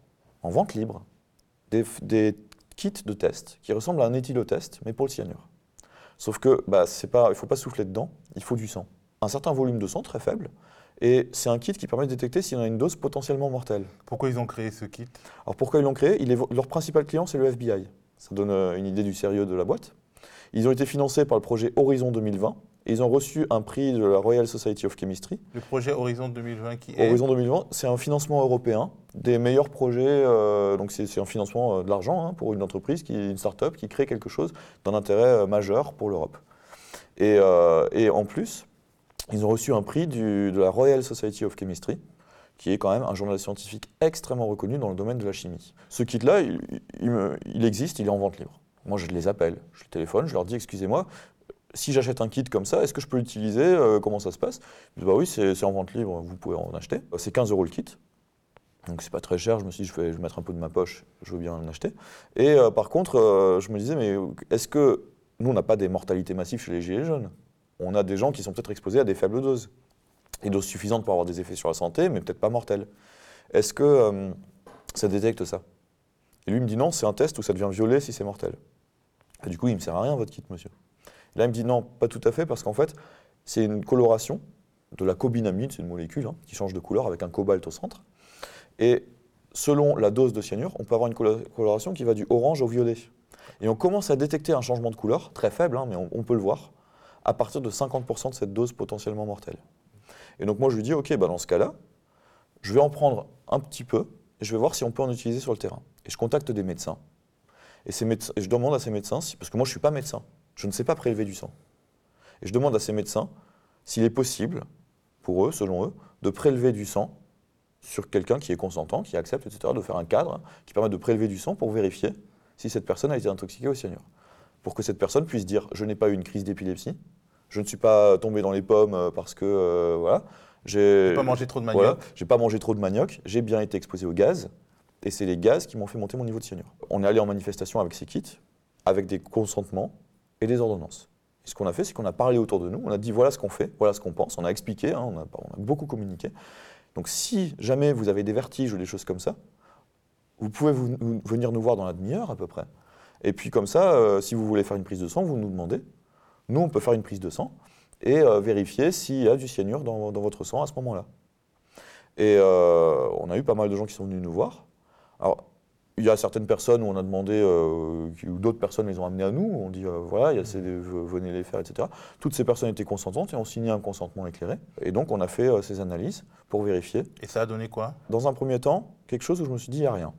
en vente libre des, kits de test qui ressemblent à un éthylotest, mais pour le cyanure. Sauf que bah, pas, il ne faut pas souffler dedans, il faut du sang. Un certain volume de sang, très faible, et c'est un kit qui permet de détecter s'il y en a une dose potentiellement mortelle. Pourquoi ils ont créé ce kit? Alors pourquoi ils l'ont créé? Leur principal client, c'est le FBI. Ça donne euh, une idée du sérieux de la boîte. Ils ont été financés par le projet Horizon 2020 et ils ont reçu un prix de la Royal Society of Chemistry. Le projet Horizon 2020 qui est Horizon 2020, c'est un financement européen des meilleurs projets. Euh, donc c'est un financement euh, de l'argent hein, pour une entreprise, qui, une start-up qui crée quelque chose d'un intérêt majeur pour l'Europe. Et, et en plus, ils ont reçu un prix de la Royal Society of Chemistry, qui est quand même un journal scientifique extrêmement reconnu dans le domaine de la chimie. Ce kit-là, il, existe, il est en vente libre. Moi, je les appelle, je les téléphone, je leur dis, excusez-moi, si j'achète un kit comme ça, est-ce que je peux l'utiliser euh, Comment ça se passe? Ils disent, bah oui, c'est en vente libre, vous pouvez en acheter. C'est 15 euros le kit. Donc c'est pas très cher, je me suis dit, je vais, mettre un peu de ma poche, je veux bien en acheter. Et euh, par contre, euh, je me disais, mais est-ce que nous, on n'a pas des mortalités massives chez les gilets jaunes? On a des gens qui sont peut-être exposés à des faibles doses. Des doses suffisantes pour avoir des effets sur la santé, mais peut-être pas mortelles. Est-ce que euh, ça détecte ça? Et lui me dit non, c'est un test où ça devient violet si c'est mortel. Et du coup, il ne me sert à rien votre kit, monsieur. là, il me dit non, pas tout à fait, parce qu'en fait, c'est une coloration de la cobinamide, c'est une molécule hein, qui change de couleur avec un cobalt au centre. Et selon la dose de cyanure, on peut avoir une coloration qui va du orange au violet. Et on commence à détecter un changement de couleur, très faible, hein, mais on, peut le voir, à partir de 50% de cette dose potentiellement mortelle. Et donc moi je lui dis, ok, bah dans ce cas-là, je vais en prendre un petit peu et je vais voir si on peut en utiliser sur le terrain. Et je contacte des médecins. Et, je demande à ces médecins, parce que moi je ne suis pas médecin, je ne sais pas prélever du sang. Et je demande à ces médecins s'il est possible, pour eux, selon eux, de prélever du sang sur quelqu'un qui est consentant, qui accepte, etc., de faire un cadre qui permet de prélever du sang pour vérifier si cette personne a été intoxiquée au cyanure. Pour que cette personne puisse dire je n'ai pas eu une crise d'épilepsie, je ne suis pas tombé dans les pommes euh, parce que euh, voilà. J'ai pas mangé trop de manioc. j'ai pas mangé trop de manioc. J'ai bien été exposé au gaz. Et c'est les gaz qui m'ont fait monter mon niveau de cyanure. On est allé en manifestation avec ces kits, avec des consentements et des ordonnances. ce qu'on a fait, c'est qu'on a parlé autour de nous, on a dit voilà ce qu'on fait, voilà ce qu'on pense, on a expliqué, hein, on, a, beaucoup communiqué. Donc si jamais vous avez des vertiges ou des choses comme ça, vous pouvez venir nous voir dans la demi-heure à peu près. Et puis comme ça, euh, si vous voulez faire une prise de sang, vous nous demandez. Nous, on peut faire une prise de sang et euh, vérifier s'il y a du cyanure dans, votre sang à ce moment-là. Et euh, on a eu pas mal de gens qui sont venus nous voir. Alors, il y a certaines personnes où on a demandé, ou d'autres personnes les ont amenés à nous, on dit voilà, il y a ces, venez les faire, etc. Toutes ces personnes étaient consentantes et ont signé un consentement éclairé. Et donc on a fait ces analyses pour vérifier. Et ça a donné quoi? Dans un premier temps, quelque chose où je me suis dit il n'y a rien.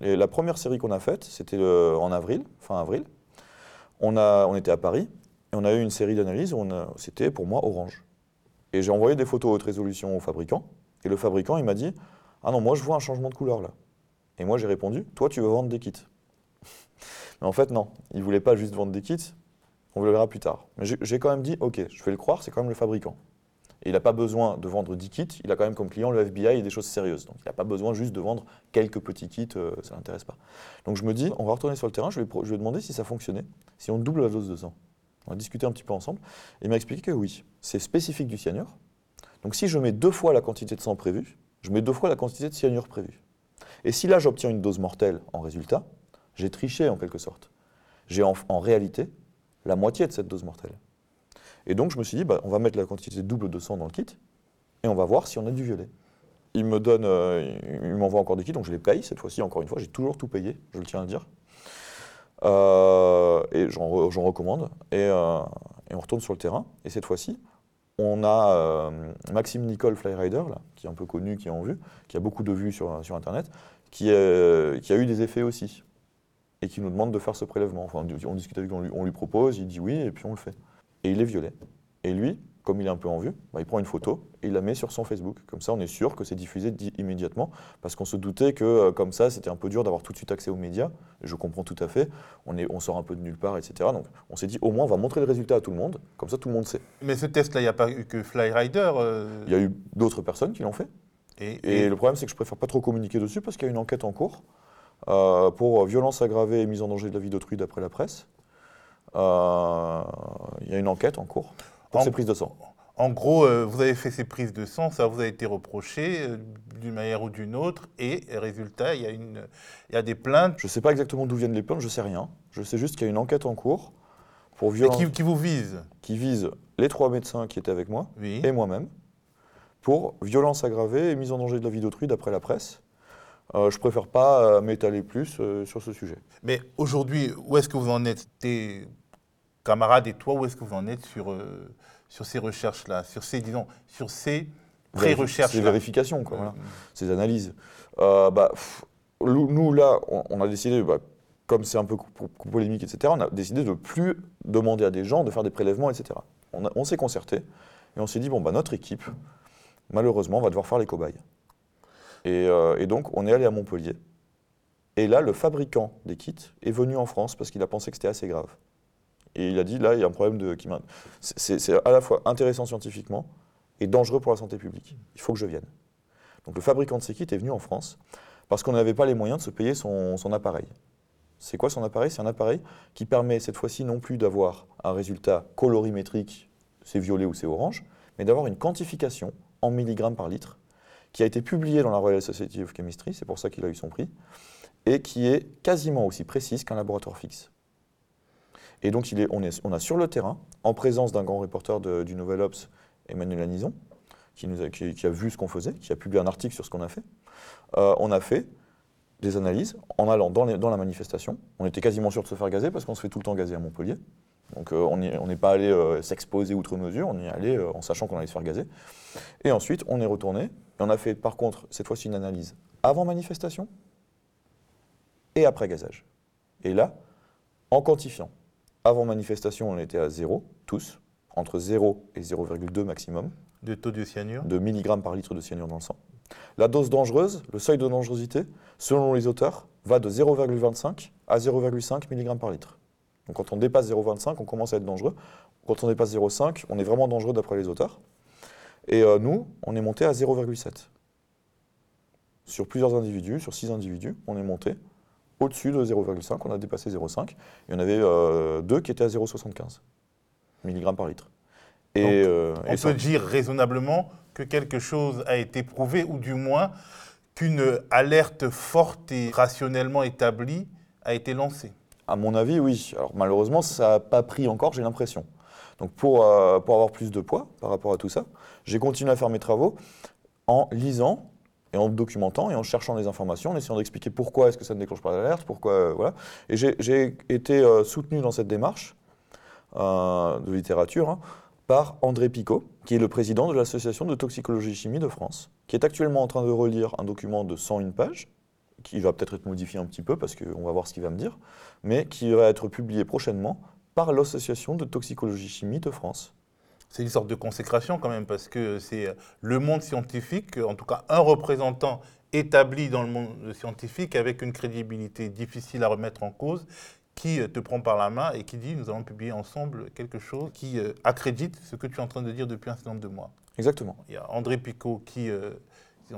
La première série qu'on a faite, c'était en avril, fin avril. On, a, on était à Paris et on a eu une série d'analyses où c'était pour moi orange. Et j'ai envoyé des photos haute résolution au fabricant. Et le fabricant, il m'a dit Ah non, moi je vois un changement de couleur là. Et moi, j'ai répondu, toi, tu veux vendre des kits. Mais en fait, non, il voulait pas juste vendre des kits, on le verra plus tard. Mais j'ai quand même dit, ok, je vais le croire, c'est quand même le fabricant. Et il n'a pas besoin de vendre 10 kits, il a quand même comme client le FBI et des choses sérieuses. Donc il n'a pas besoin juste de vendre quelques petits kits, euh, ça ne l'intéresse pas. Donc je me dis, on va retourner sur le terrain, je vais, je demander si ça fonctionnait, si on double la dose de sang. On va discuter un petit peu ensemble. Et il m'a expliqué que oui, c'est spécifique du cyanure. Donc si je mets deux fois la quantité de sang prévue, je mets deux fois la quantité de cyanure prévue. Et si là j'obtiens une dose mortelle en résultat, j'ai triché en quelque sorte. J'ai en, réalité la moitié de cette dose mortelle. Et donc je me suis dit, bah, on va mettre la quantité double de sang dans le kit et on va voir si on a du violet. Il me donne, euh, il m'envoie encore des kits, donc je les paye cette fois-ci, encore une fois, j'ai toujours tout payé, je le tiens à dire. Euh, et j'en recommande. Euh, et, on retourne sur le terrain. Et cette fois-ci, on a Maxime Nicole Flyrider, là, qui est un peu connu, qui est en a beaucoup de vues sur, Internet, qui, a eu des effets aussi, et qui nous demande de faire ce prélèvement. On discute avec lui, on lui propose, il dit oui, et puis on le fait. Et il est violet. Et lui, comme il est un peu en vue, bah, il prend une photo et il la met sur son Facebook. Comme ça, on est sûr que c'est diffusé immédiatement, parce qu'on se doutait que euh, comme ça, c'était un peu dur d'avoir tout de suite accès aux médias. Je comprends tout à fait. On, est, on sort un peu de nulle part, etc. Donc, on s'est dit, au moins, on va montrer le résultat à tout le monde. Comme ça, tout le monde sait. Mais ce test-là, il n'y a pas eu que Flyrider euh, Il y a eu d'autres personnes qui l'ont fait. Et, le problème, c'est que je préfère pas trop communiquer dessus parce qu'il y a une enquête en cours euh, pour violence aggravée et mise en danger de la vie d'autrui d'après la presse. Euh, il y a une enquête en cours pour ces prises de sang. En gros, euh, vous avez fait ces prises de sang, ça vous a été reproché d'une manière ou d'une autre, et résultat, il y a, une, il y a des plaintes. Je ne sais pas exactement d'où viennent les plaintes, je ne sais rien. Je sais juste qu'il y a une enquête en cours pour violence. Qui, qui, vous vise? Qui vise les trois médecins qui étaient avec moi et moi-même pour violence aggravée et mise en danger de la vie d'autrui d'après la presse. Euh, je préfère pas euh, m'étaler plus euh, sur ce sujet. Mais aujourd'hui, où est-ce que vous en êtes? Tes camarades et toi, où est-ce que vous en êtes sur, euh, sur ces recherches-là, sur ces, disons, sur ces pré-recherches Ces vérifications, quoi, ces analyses. Bah, nous, là, on, a décidé, bah, comme c'est un peu polémique, etc., on a décidé de plus demander à des gens de faire des prélèvements, etc. On, on s'est concerté et on s'est dit, bon, bah, notre équipe, malheureusement, va devoir faire les cobayes. Euh, et, donc, on est allé à Montpellier. Et là, le fabricant des kits est venu en France parce qu'il a pensé que c'était assez grave. Et il a dit, là, il y a un problème de... C'est à la fois intéressant scientifiquement et dangereux pour la santé publique. Il faut que je vienne. Donc le fabricant de ces kits est venu en France parce qu'on n'avait pas les moyens de se payer son, son appareil. C'est quoi son appareil? C'est un appareil qui permet cette fois-ci non plus d'avoir un résultat colorimétrique, c'est violet ou c'est orange, mais d'avoir une quantification en milligrammes par litre, qui a été publié dans la Royal Society of Chemistry, c'est pour ça qu'il a eu son prix, et qui est quasiment aussi précise qu'un laboratoire fixe. Et donc on, est, on, a sur le terrain, en présence d'un grand reporter du Nouvel Ops, Emmanuel Anison, qui, a, vu ce qu'on faisait, qui a publié un article sur ce qu'on a fait, euh, on a fait des analyses en allant dans, la manifestation. On était quasiment sûr de se faire gazer parce qu'on se fait tout le temps gazer à Montpellier. Donc euh, on n'est pas allé euh, s'exposer outre mesure, on y est allé en sachant qu'on allait se faire gazer. Et ensuite, on est retourné, et on a fait par contre cette fois-ci une analyse avant manifestation et après gazage. Et là, en quantifiant, avant manifestation, on était à 0, tous, entre 0 et 0,2 maximum. De taux de cyanure De milligrammes par litre de cyanure dans le sang. La dose dangereuse, le seuil de dangerosité, selon les auteurs, va de 0,25 à 0,5 mg par litre. Donc quand on dépasse 0,25, on commence à être dangereux. Quand on dépasse 0,5, on est vraiment dangereux d'après les auteurs. Et euh, nous, on est monté à 0,7. Sur plusieurs individus, sur 6 individus, on est monté au-dessus de 0,5, on a dépassé 0,5. Il y en avait euh, deux qui étaient à 0,75 mg par litre. Et, euh, on peut dire raisonnablement que quelque chose a été prouvé, ou du moins qu'une alerte forte et rationnellement établie a été lancée. À mon avis, oui. Alors malheureusement, ça n'a pas pris encore, j'ai l'impression. Donc pour, euh, pour avoir plus de poids par rapport à tout ça, j'ai continué à faire mes travaux en lisant et en documentant et en cherchant des informations, en essayant d'expliquer pourquoi est-ce que ça ne déclenche pas l'alerte, pourquoi, euh, voilà. Et j'ai été euh, soutenu dans cette démarche euh, de littérature hein, par André Picot, qui est le président de l'Association de toxicologie chimie de France, qui est actuellement en train de relire un document de 101 pages, qui va peut-être être modifié un petit peu parce qu'on va voir ce qu'il va me dire, mais qui va être publié prochainement par l'Association de toxicologie chimie de France. C'est une sorte de consécration quand même, parce que c'est le monde scientifique, en tout cas un représentant établi dans le monde scientifique avec une crédibilité difficile à remettre en cause, qui te prend par la main et qui dit nous allons publier ensemble quelque chose qui euh, accrédite ce que tu es en train de dire depuis un certain nombre de mois. Exactement. Il y a André Picot qui, euh,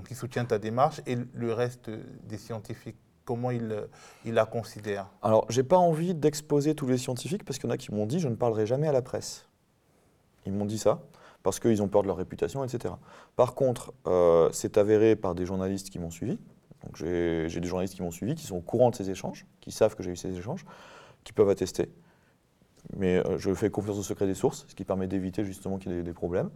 qui soutient ta démarche et le reste des scientifiques comment il, il la considère? Alors, j'ai pas envie d'exposer tous les scientifiques parce qu'il y en a qui m'ont dit je ne parlerai jamais à la presse. Ils m'ont dit ça parce qu'ils ont peur de leur réputation, etc. Par contre, euh, c'est avéré par des journalistes qui m'ont suivi. Donc j'ai des journalistes qui m'ont suivi, qui sont au courant de ces échanges, qui savent que j'ai eu ces échanges, qui peuvent attester. Mais euh, je fais confiance au secret des sources, ce qui permet d'éviter justement qu'il y ait des problèmes.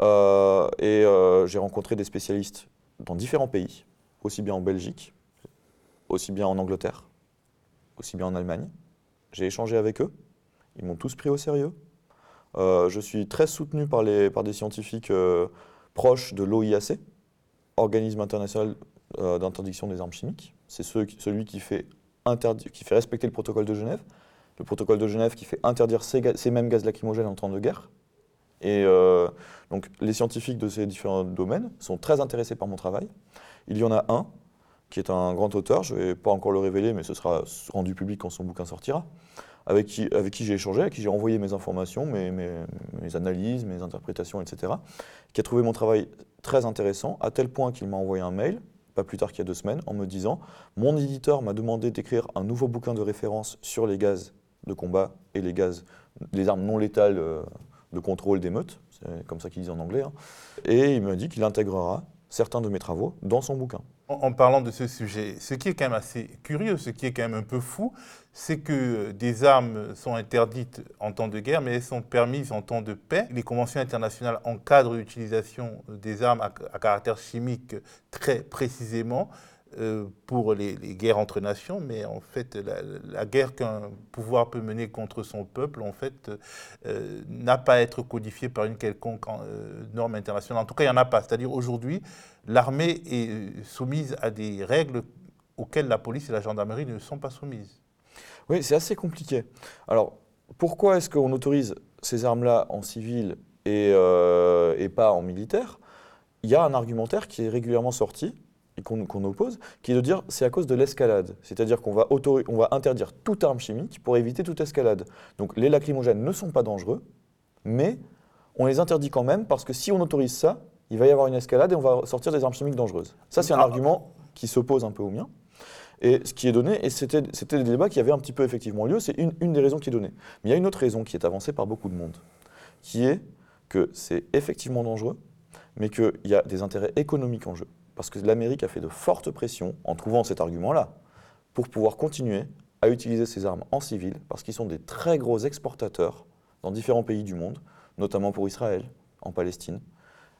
Euh, et j'ai rencontré des spécialistes dans différents pays, aussi bien en Belgique, aussi bien en Angleterre, aussi bien en Allemagne. J'ai échangé avec eux. Ils m'ont tous pris au sérieux. Euh, je suis très soutenu par, des scientifiques euh, proches de l'OIAC, Organisme international euh, d'interdiction des armes chimiques. C'est celui qui fait, respecter le protocole de Genève. Le protocole de Genève qui fait interdire ces, ces mêmes gaz lacrymogènes en temps de guerre. Et donc les scientifiques de ces différents domaines sont très intéressés par mon travail. Il y en a un qui est un grand auteur, je ne vais pas encore le révéler, mais ce sera rendu public quand son bouquin sortira, avec qui, j'ai échangé, avec qui j'ai envoyé mes informations, mes, analyses, mes interprétations, etc., qui a trouvé mon travail très intéressant, à tel point qu'il m'a envoyé un mail, pas plus tard qu'il y a deux semaines, en me disant Mon éditeur m'a demandé d'écrire un nouveau bouquin de référence sur les gaz de combat et les gaz, les armes non létales euh, de contrôle d'émeutes, c'est comme ça qu'ils disent en anglais, hein. et il m'a dit qu'il intégrera certains de mes travaux dans son bouquin. En, parlant de ce sujet, ce qui est quand même assez curieux, ce qui est quand même un peu fou, c'est que des armes sont interdites en temps de guerre, mais elles sont permises en temps de paix. Les conventions internationales encadrent l'utilisation des armes à caractère chimique très précisément. Euh, pour les, guerres entre nations, mais en fait, la, guerre qu'un pouvoir peut mener contre son peuple, en fait, euh, n'a pas à être codifiée par une quelconque euh, norme internationale. En tout cas, il n'y en a pas. C'est-à-dire, aujourd'hui, l'armée est soumise à des règles auxquelles la police et la gendarmerie ne sont pas soumises. Oui, c'est assez compliqué. Alors, pourquoi est-ce qu'on autorise ces armes-là en civil et, et pas en militaire? Il y a un argumentaire qui est régulièrement sorti, qu'on oppose, qui est de dire c'est à cause de l'escalade. C'est-à-dire qu'on va, on va interdire toute arme chimique pour éviter toute escalade. Donc les lacrymogènes ne sont pas dangereux, mais on les interdit quand même parce que si on autorise ça, il va y avoir une escalade et on va sortir des armes chimiques dangereuses. Ça, c'est un ah. argument qui s'oppose un peu au mien. Et ce qui est donné, et c'était des débats qui avaient un petit peu effectivement lieu, c'est une, une des raisons qui est donnée. Mais il y a une autre raison qui est avancée par beaucoup de monde, qui est que c'est effectivement dangereux, mais qu'il y a des intérêts économiques en jeu parce que l'Amérique a fait de fortes pressions en trouvant cet argument-là pour pouvoir continuer à utiliser ces armes en civil, parce qu'ils sont des très gros exportateurs dans différents pays du monde, notamment pour Israël, en Palestine.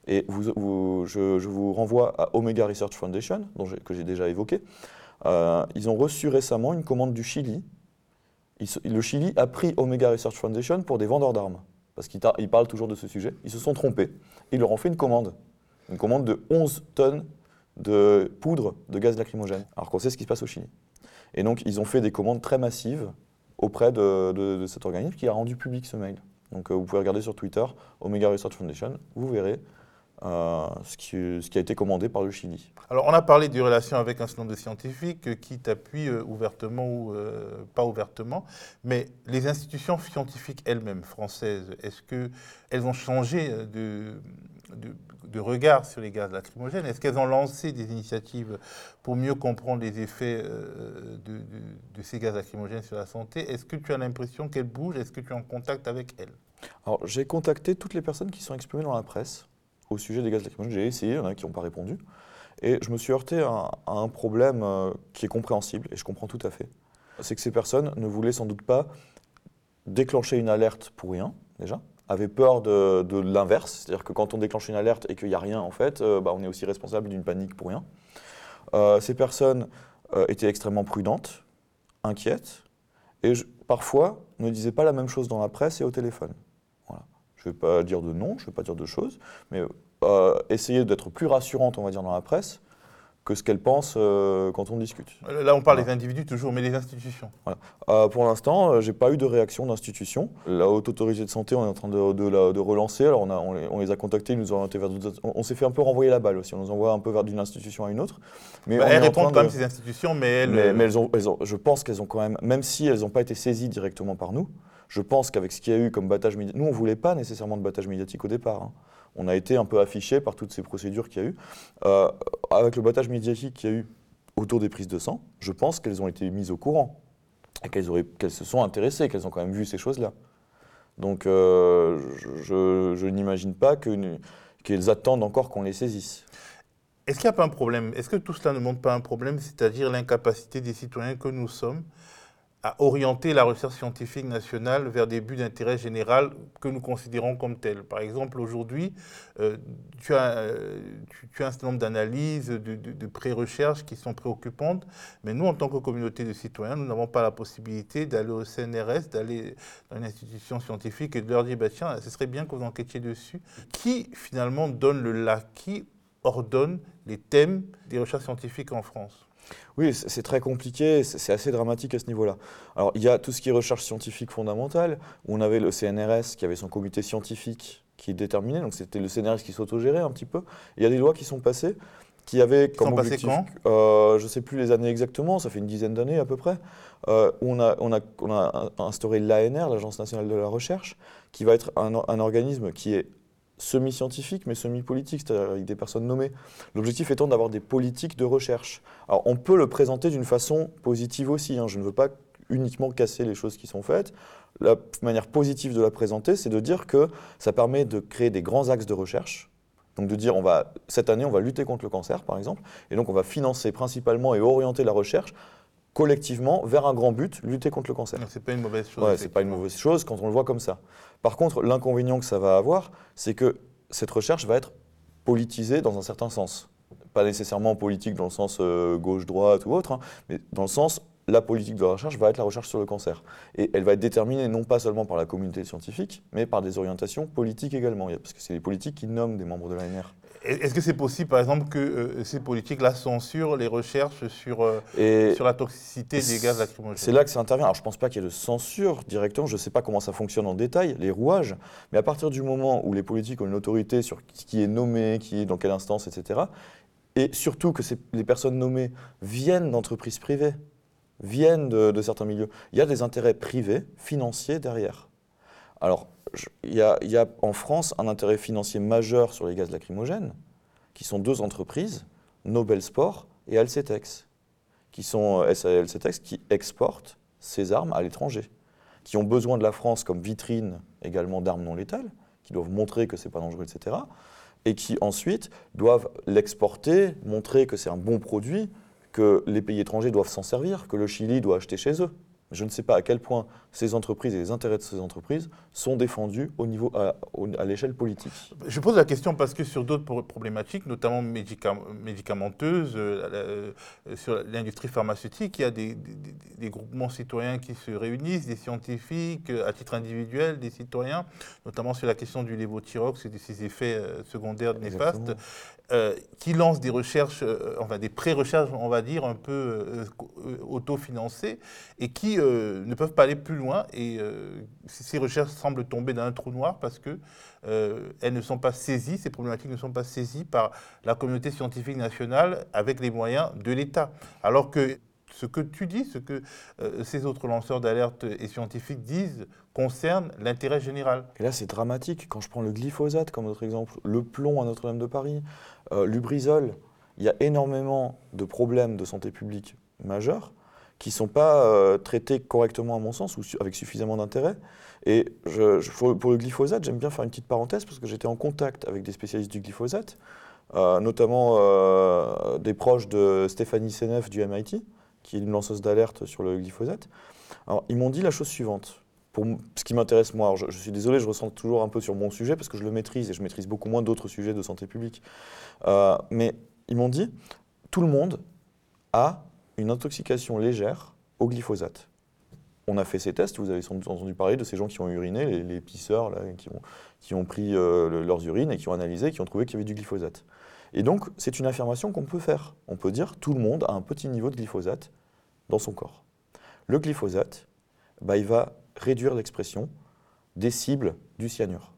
Et je, vous renvoie à Omega Research Foundation, que j'ai déjà évoqué. Euh, ils ont reçu récemment une commande du Chili. le Chili a pris Omega Research Foundation pour des vendeurs d'armes, parce qu'ils parlent toujours de ce sujet. Ils se sont trompés. Ils leur ont fait une commande, une commande de 11 tonnes de poudre de gaz lacrymogène, alors qu'on sait ce qui se passe au Chili. Et donc, ils ont fait des commandes très massives auprès de, cet organisme qui a rendu public ce mail. Donc, euh, vous pouvez regarder sur Twitter, Omega Research Foundation, vous verrez euh, ce, qui, a été commandé par le Chili. Alors, on a parlé des relations avec un certain nombre de scientifiques qui t'appuient euh, ouvertement ou pas ouvertement, mais les institutions scientifiques elles-mêmes, françaises, est-ce qu'elles ont changé de, regard sur les gaz lacrymogènes Est-ce qu'elles ont lancé des initiatives pour mieux comprendre les effets euh, de, ces gaz lacrymogènes sur la santé? Est-ce que tu as l'impression qu'elles bougent? Est-ce que tu es en contact avec elles? Alors, j'ai contacté toutes les personnes qui sont exprimées dans la presse au sujet des gaz lacrymogènes. J'ai essayé, il y en a qui n'ont pas répondu. Et je me suis heurté à, un problème euh, qui est compréhensible, et je comprends tout à fait. C'est que ces personnes ne voulaient sans doute pas déclencher une alerte pour rien, déjà, avait peur de, l'inverse, c'est-à-dire que quand on déclenche une alerte et qu'il n'y a rien, en fait, euh, bah, on est aussi responsable d'une panique pour rien. Euh, ces personnes étaient extrêmement prudentes, inquiètes, et parfois ne disaient pas la même chose dans la presse et au téléphone. Voilà. Je ne vais pas dire de non, je ne vais pas dire de choses, mais essayer d'être plus rassurante, on va dire, dans la presse, que ce qu'elles pensent euh, quand on discute. Là, on parle des individus toujours, mais des institutions. Euh, pour l'instant, je euh, j'ai pas eu de réaction d'institution. La haute autorité de santé, on est en train de, de, relancer. Alors, on, a, on, les, a contactés, ils nous ont orienté vers d'autres. On, s'est fait un peu renvoyer la balle aussi. On nous envoie un peu vers d'une institution à une autre. Mais bah, elles répondent quand même ces institutions, mais elles. Mais, elles, ont, je pense qu'elles ont quand même, même si elles n'ont pas été saisies directement par nous, je pense qu'avec ce qu'il y a eu comme battage médiatique, nous on voulait pas nécessairement de battage médiatique au départ. Hein on a été un peu affiché par toutes ces procédures qu'il y a eu. Euh, avec le battage médiatique qu'il y a eu autour des prises de sang, je pense qu'elles ont été mises au courant et qu'elles se sont intéressées, qu'elles ont quand même vu ces choses-là. Donc euh, je, n'imagine pas qu'elles attendent encore qu'on les saisisse. Est-ce qu'il n'y a pas un problème? Est-ce que tout cela ne montre pas un problème, c'est-à-dire l'incapacité des citoyens que nous sommes à orienter la recherche scientifique nationale vers des buts d'intérêt général que nous considérons comme tels. Par exemple, aujourd'hui, euh, tu, as, euh, tu, as un certain nombre d'analyses, de, de pré-recherches qui sont préoccupantes, mais nous, en tant que communauté de citoyens, nous n'avons pas la possibilité d'aller au CNRS, d'aller dans une institution scientifique et de leur dire, bah, tiens, ce serait bien que vous enquêtiez dessus. Qui, finalement, donne le là Qui ordonne les thèmes des recherches scientifiques en France? Oui, c'est très compliqué, c'est assez dramatique à ce niveau-là. Alors, il y a tout ce qui est recherche scientifique fondamentale, où on avait le CNRS qui avait son comité scientifique qui déterminait, donc c'était le CNRS qui s'autogérait un petit peu. Il y a des lois qui sont passées qui avaient comme objectif, quand? euh, je ne sais plus les années exactement, ça fait une dizaine d'années à peu près, euh, où on a, on, a, on a instauré l'ANR, l'Agence nationale de la recherche, qui va être un, un organisme qui est semi-scientifique, mais semi-politique, c'est-à-dire avec des personnes nommées. L'objectif étant d'avoir des politiques de recherche. Alors, on peut le présenter d'une façon positive aussi. Hein. Je ne veux pas uniquement casser les choses qui sont faites. La manière positive de la présenter, c'est de dire que ça permet de créer des grands axes de recherche. Donc de dire, on va, cette année, on va lutter contre le cancer, par exemple, et donc on va financer principalement et orienter la recherche collectivement vers un grand but, lutter contre le cancer. C'est pas une mauvaise chose. Ouais, c'est pas une mauvaise chose quand on le voit comme ça. Par contre, l'inconvénient que ça va avoir, c'est que cette recherche va être politisée dans un certain sens. Pas nécessairement politique dans le sens euh, gauche-droite ou autre, hein, mais dans le sens la politique de la recherche va être la recherche sur le cancer. Et elle va être déterminée non pas seulement par la communauté scientifique, mais par des orientations politiques également, parce que c'est les politiques qui nomment des membres de l'ANR. Est-ce que c'est possible, par exemple, que euh, ces politiques-là censurent les recherches sur, euh, sur la toxicité des gaz lacrymogènes? C'est là que ça intervient. Alors, je ne pense pas qu'il y ait de censure directement. Je ne sais pas comment ça fonctionne en détail, les rouages. Mais à partir du moment où les politiques ont une autorité sur qui est nommé, qui est dans quelle instance, etc., et surtout que les personnes nommées viennent d'entreprises privées, viennent de, certains milieux. Il y a des intérêts privés, financiers derrière. Alors, il y, a, en France un intérêt financier majeur sur les gaz lacrymogènes, qui sont deux entreprises, Nobel Sport et Alcetex, qui sont euh, Alcetex qui exportent ces armes à l'étranger, qui ont besoin de la France comme vitrine également d'armes non létales, qui doivent montrer que ce n'est pas dangereux, etc. Et qui ensuite doivent l'exporter, montrer que c'est un bon produit que les pays étrangers doivent s'en servir, que le Chili doit acheter chez eux. Je ne sais pas à quel point ces entreprises et les intérêts de ces entreprises sont défendus au niveau, à, l'échelle politique. Je pose la question parce que sur d'autres problématiques, notamment médicamenteuses, euh, euh, sur l'industrie pharmaceutique, il y a des, groupements citoyens qui se réunissent, des scientifiques euh, à titre individuel, des citoyens, notamment sur la question du lévothyrox et de ses effets secondaires néfastes, qui lancent des recherches, enfin des pré-recherches, on va dire, un peu autofinancées et qui ne peuvent pas aller plus loin et euh, ces recherches semblent tomber dans un trou noir parce que euh, elles ne sont pas saisies, ces problématiques ne sont pas saisies par la communauté scientifique nationale avec les moyens de l'État. Alors que ce que tu dis, ce que euh, ces autres lanceurs d'alerte et scientifiques disent concerne l'intérêt général. Et là, c'est dramatique. Quand je prends le glyphosate comme autre exemple, le plomb à Notre-Dame de Paris, l'ubrizol, il y a énormément de problèmes de santé publique majeurs qui ne sont pas euh, traités correctement à mon sens ou avec suffisamment d'intérêt. Et pour, le glyphosate, j'aime bien faire une petite parenthèse parce que j'étais en contact avec des spécialistes du glyphosate, euh, notamment euh, des proches de Stéphanie Seneff du MIT, qui est une lanceuse d'alerte sur le glyphosate. Alors, ils m'ont dit la chose suivante. pour ce qui m'intéresse moi, je, suis désolé, je ressens toujours un peu sur mon sujet parce que je le maîtrise et je maîtrise beaucoup moins d'autres sujets de santé publique. Euh, mais ils m'ont dit, tout le monde a une intoxication légère au glyphosate. On a fait ces tests, vous avez entendu parler de ces gens qui ont uriné, les, pisseurs là, qui, ont, qui ont pris euh, leurs urines et qui ont analysé, qui ont trouvé qu'il y avait du glyphosate. Et donc, c'est une affirmation qu'on peut faire. On peut dire tout le monde a un petit niveau de glyphosate dans son corps. Le glyphosate, bah, il va réduire l'expression des cibles du cyanure.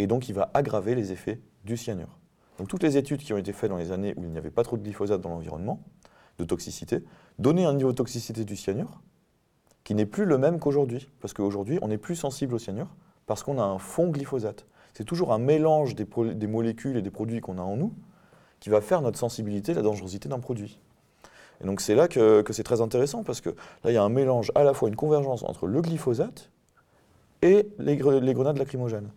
Et donc, il va aggraver les effets du cyanure. Donc, toutes les études qui ont été faites dans les années où il n'y avait pas trop de glyphosate dans l'environnement, de toxicité, donnaient un niveau de toxicité du cyanure qui n'est plus le même qu'aujourd'hui. Parce qu'aujourd'hui, on est plus sensible au cyanure parce qu'on a un fond glyphosate. C'est toujours un mélange des, des molécules et des produits qu'on a en nous qui va faire notre sensibilité, la dangerosité d'un produit. Et donc c'est là que, c'est très intéressant parce que là il y a un mélange, à la fois une convergence entre le glyphosate et les, grenades lacrymogènes.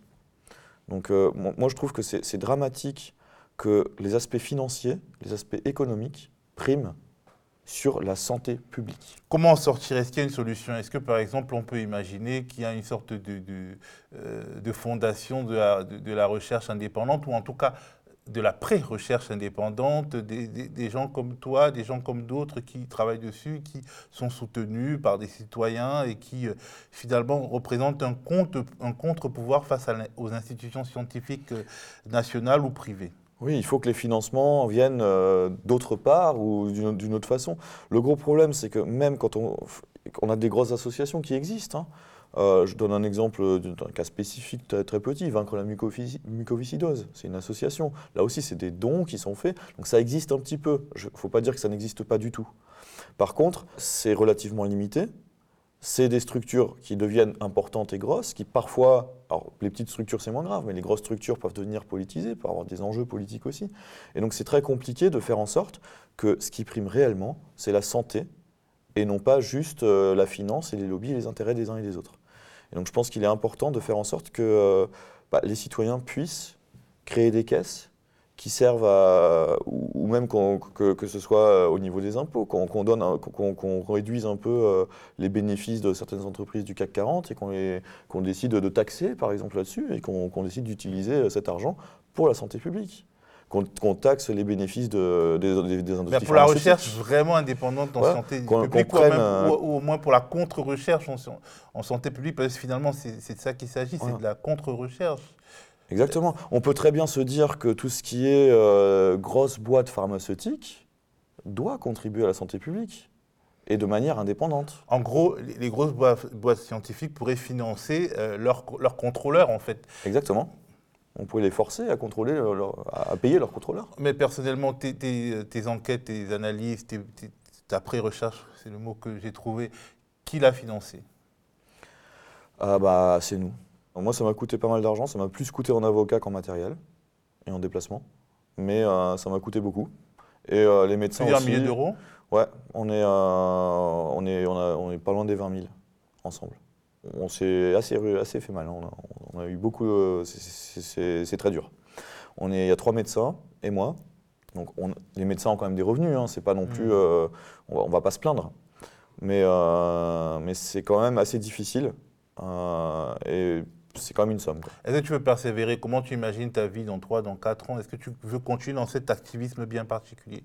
Donc euh, moi je trouve que c'est dramatique que les aspects financiers, les aspects économiques priment sur la santé publique. Comment en sortir? Est-ce qu'il y a une solution? Est-ce que, par exemple, on peut imaginer qu'il y a une sorte de, euh, fondation de la, recherche indépendante, ou en tout cas de la pré-recherche indépendante, des, gens comme toi, des gens comme d'autres qui travaillent dessus, qui sont soutenus par des citoyens et qui euh, finalement représentent un, contre-pouvoir face aux institutions scientifiques euh, nationales ou privées. Oui, il faut que les financements viennent euh, d'autre part ou d'une autre façon. Le gros problème, c'est que même quand on, on, a des grosses associations qui existent, hein, euh, je donne un exemple d'un cas spécifique très, petit, Vaincre la mucoviscidose. C'est une association. Là aussi, c'est des dons qui sont faits. Donc ça existe un petit peu. Il ne faut pas dire que ça n'existe pas du tout. Par contre, c'est relativement limité. C'est des structures qui deviennent importantes et grosses, qui parfois, alors les petites structures c'est moins grave, mais les grosses structures peuvent devenir politisées, peuvent avoir des enjeux politiques aussi. Et donc c'est très compliqué de faire en sorte que ce qui prime réellement, c'est la santé, et non pas juste euh, la finance et les lobbies et les intérêts des uns et des autres. Et donc je pense qu'il est important de faire en sorte que euh, bah, les citoyens puissent créer des caisses qui servent à, ou même que, ce soit euh, au niveau des impôts, qu'on donne, qu'on réduise un peu euh, les bénéfices de certaines entreprises du CAC 40 et qu'on décide de taxer, par exemple, là-dessus, et qu'on décide d'utiliser cet argent pour la santé publique qu'on taxe les bénéfices de, des, des, industries. Mais pour la recherche vraiment indépendante en santé publique, ou, au moins pour la contre-recherche en, santé publique, parce que finalement, c'est de ça qu'il s'agit, c'est de la contre-recherche. Exactement. On peut très bien se dire que tout ce qui est euh, grosse boîte pharmaceutique doit contribuer à la santé publique et de manière indépendante. En gros, les grosses boîtes, scientifiques pourraient financer euh, leurs leur contrôleurs, en fait. Exactement on pouvait les forcer à contrôler, à payer leurs contrôleurs. Mais personnellement, tes, enquêtes, tes analyses, ta pré-recherche, c'est le mot que j'ai trouvé, qui l'a financé? Ah bah c'est nous. Moi, ça m'a coûté pas mal d'argent, ça m'a plus coûté en avocat qu'en matériel et en déplacement, mais euh, ça m'a coûté beaucoup. Et euh, les médecins aussi. un millier d'euros? Ouais, on est, euh, on, est, on, on est pas loin des 20 000 ensemble on s'est assez, assez fait mal. Hein. On a, eu beaucoup. Euh, c'est très dur. On est, il y a trois médecins et moi. Donc les médecins ont quand même des revenus. Hein. C'est pas non plus. Mmh. Euh, on, va, va pas se plaindre. Mais, euh, mais c'est quand même assez difficile. et c'est quand même une somme. Est-ce que tu veux persévérer? Comment tu imagines ta vie dans 3, dans 4 ans? Est-ce que tu veux continuer dans cet activisme bien particulier?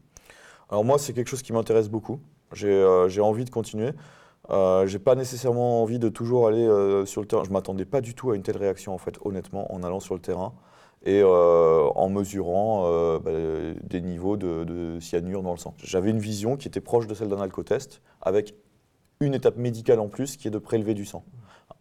Alors moi, c'est quelque chose qui m'intéresse beaucoup. J'ai envie de continuer. Euh, j'ai pas nécessairement envie de toujours aller euh, sur le terrain. Je m'attendais pas du tout à une telle réaction, en fait, honnêtement, en allant sur le terrain et euh, en mesurant euh, bah, des niveaux de, cyanure dans le sang. J'avais une vision qui était proche de celle d'un alcotest, avec une étape médicale en plus qui est de prélever du sang.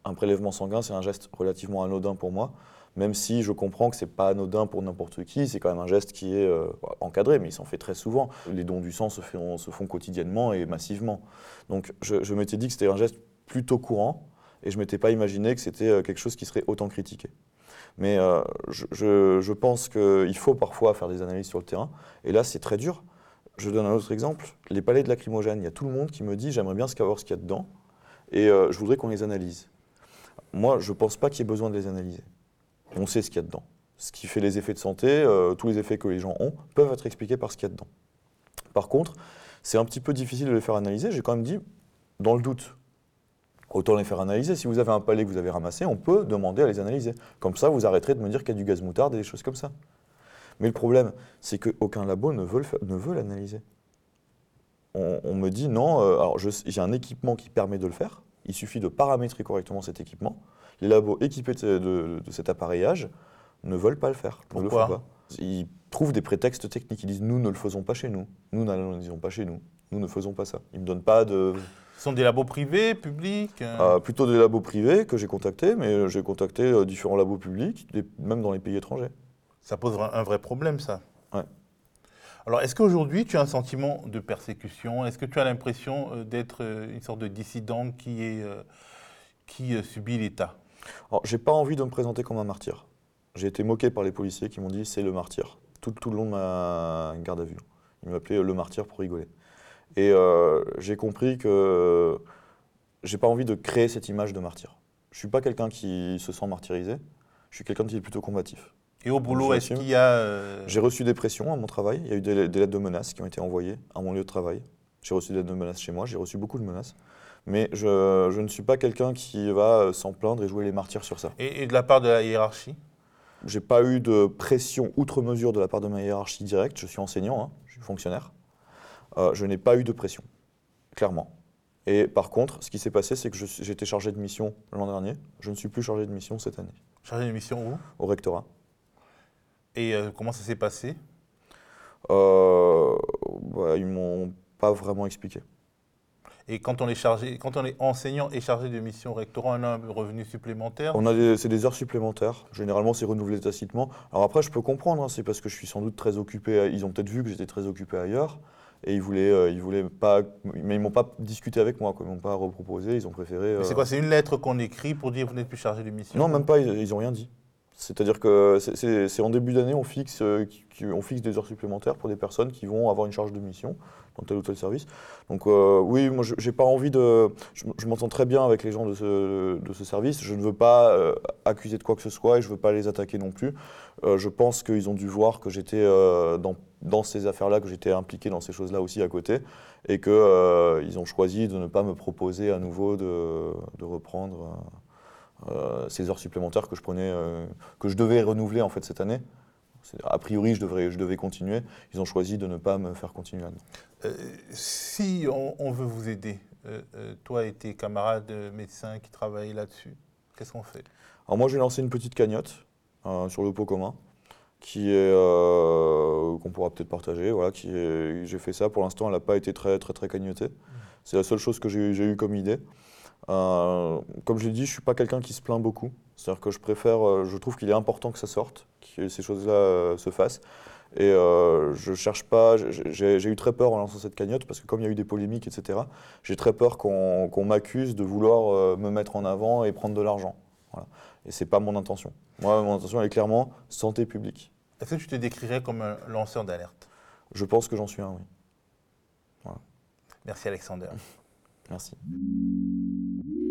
Un prélèvement sanguin, c'est un geste relativement anodin pour moi même si je comprends que ce n'est pas anodin pour n'importe qui, c'est quand même un geste qui est euh, encadré, mais il s'en fait très souvent. Les dons du sang se font, quotidiennement et massivement. Donc je, m'étais dit que c'était un geste plutôt courant, et je m'étais pas imaginé que c'était euh, quelque chose qui serait autant critiqué. Mais euh, je, pense qu'il faut parfois faire des analyses sur le terrain, et là c'est très dur. Je donne un autre exemple, les palais de lacrymogène, il y a tout le monde qui me dit j'aimerais bien savoir ce qu'il y a dedans, et je voudrais qu'on les analyse. Moi, je ne pense pas qu'il y ait besoin de les analyser on sait ce qu'il y a dedans. Ce qui fait les effets de santé, euh, tous les effets que les gens ont, peuvent être expliqués par ce qu'il y a dedans. Par contre, c'est un petit peu difficile de les faire analyser. J'ai quand même dit, dans le doute, autant les faire analyser. Si vous avez un palais que vous avez ramassé, on peut demander à les analyser. Comme ça, vous arrêterez de me dire qu'il y a du gaz moutarde et des choses comme ça. Mais le problème, c'est qu'aucun labo ne veut, l'analyser. On, me dit non, euh, j'ai un équipement qui permet de le faire, il suffit de paramétrer correctement cet équipement. Les labos équipés de, cet appareillage ne veulent pas le faire. Pourquoi Ils trouvent des prétextes techniques. Ils disent nous ne le faisons pas chez nous. Nous n'analysons pas chez nous? Nous ne faisons pas ça. Ils ne me donnent pas de. Ce sont des labos privés, publics euh ah, Plutôt des labos privés que j'ai contactés, mais j'ai contacté euh, différents labos publics, même dans les pays étrangers. Ça pose un vrai problème, ça. Ouais. Alors, est-ce qu'aujourd'hui, tu as un sentiment de persécution? Est-ce que tu as l'impression euh, d'être une sorte de dissident qui, est, qui subit l'État? Alors, j'ai pas envie de me présenter comme un martyr. J'ai été moqué par les policiers qui m'ont dit c'est le martyr, tout, tout le long de ma garde à vue. Ils m'appelaient le martyr pour rigoler. Et euh, j'ai compris que j'ai pas envie de créer cette image de martyr. Je suis pas quelqu'un qui se sent martyrisé. Je suis quelqu'un qui est plutôt combatif. Et au boulot, est-ce qu'il y a... Euh, j'ai reçu des pressions à mon travail. Il y a eu des, lettres de menaces qui ont été envoyées à mon lieu de travail. J'ai reçu des lettres de menaces chez moi. J'ai reçu beaucoup de menaces. Mais je, je ne suis pas quelqu'un qui va s'en plaindre et jouer les martyrs sur ça. Et, de la part de la hiérarchie? J'ai pas eu de pression outre mesure de la part de ma hiérarchie directe. Je suis enseignant, hein. je suis fonctionnaire. Euh, je n'ai pas eu de pression, clairement. Et par contre, ce qui s'est passé, c'est que été chargé de mission l'an dernier. Je ne suis plus chargé de mission cette année. Chargé de mission où? Au rectorat. Et euh, comment ça s'est passé? Euh, bah, Ils m'ont pas vraiment expliqué. Et quand on est chargé, quand on est enseignant et chargé de mission au rectorat, on a un revenu supplémentaire On a c'est des heures supplémentaires. Généralement, c'est renouvelé tacitement. Alors après, je peux comprendre. Hein, c'est parce que je suis sans doute très occupé. Ils ont peut-être vu que j'étais très occupé ailleurs et ils voulaient, euh, ils voulaient pas, mais ils m'ont pas discuté avec moi, quoi. ils m'ont pas reproposé, ils ont préféré. C'est quoi, c'est une lettre qu'on écrit pour dire vous n'êtes plus chargé de mission? Non, même pas, ils, ils ont rien dit. C'est-à-dire que c'est en début d'année, on, fixe, euh, on fixe des heures supplémentaires pour des personnes qui vont avoir une charge de mission dans tel ou tel service. Donc euh, oui, moi j'ai pas envie de... Je, m'entends très bien avec les gens de ce, service. Je ne veux pas euh, accuser de quoi que ce soit et je ne veux pas les attaquer non plus. je pense qu'ils ont dû voir que j'étais dans, ces affaires-là, que j'étais impliqué dans ces choses-là aussi à côté et qu'ils ont choisi de ne pas me proposer à nouveau de, reprendre ces heures supplémentaires que je prenais, euh, que je devais renouveler en fait cette année. A priori, je, devrais, je devais continuer. Ils ont choisi de ne pas me faire continuer. Euh, si on, veut vous aider, toi et tes camarades médecins qui travaillent là-dessus, qu'est-ce qu'on fait? Alors moi, j'ai lancé une petite cagnotte sur le pot commun qui est qu'on pourra peut-être partager. Voilà, qui j'ai fait ça. Pour l'instant, elle n'a pas été très très très cagnotée. Mmh. C'est la seule chose que j'ai eu comme idée. Euh, comme je l'ai dit, je ne suis pas quelqu'un qui se plaint beaucoup. C'est-à-dire que je préfère, euh, je trouve qu'il est important que ça sorte, que ces choses-là euh, se fassent. Et je cherche pas, j'ai eu très peur en lançant cette cagnotte parce que comme il y a eu des polémiques, etc., j'ai très peur qu'on m'accuse de vouloir me mettre en avant et prendre de l'argent. Voilà. Et c'est pas mon intention. Moi, mon intention, elle est clairement santé publique. Est-ce que tu te décrirais comme un lanceur d'alerte? Je pense que j'en suis un, oui. Voilà. Merci Alexander. Merci.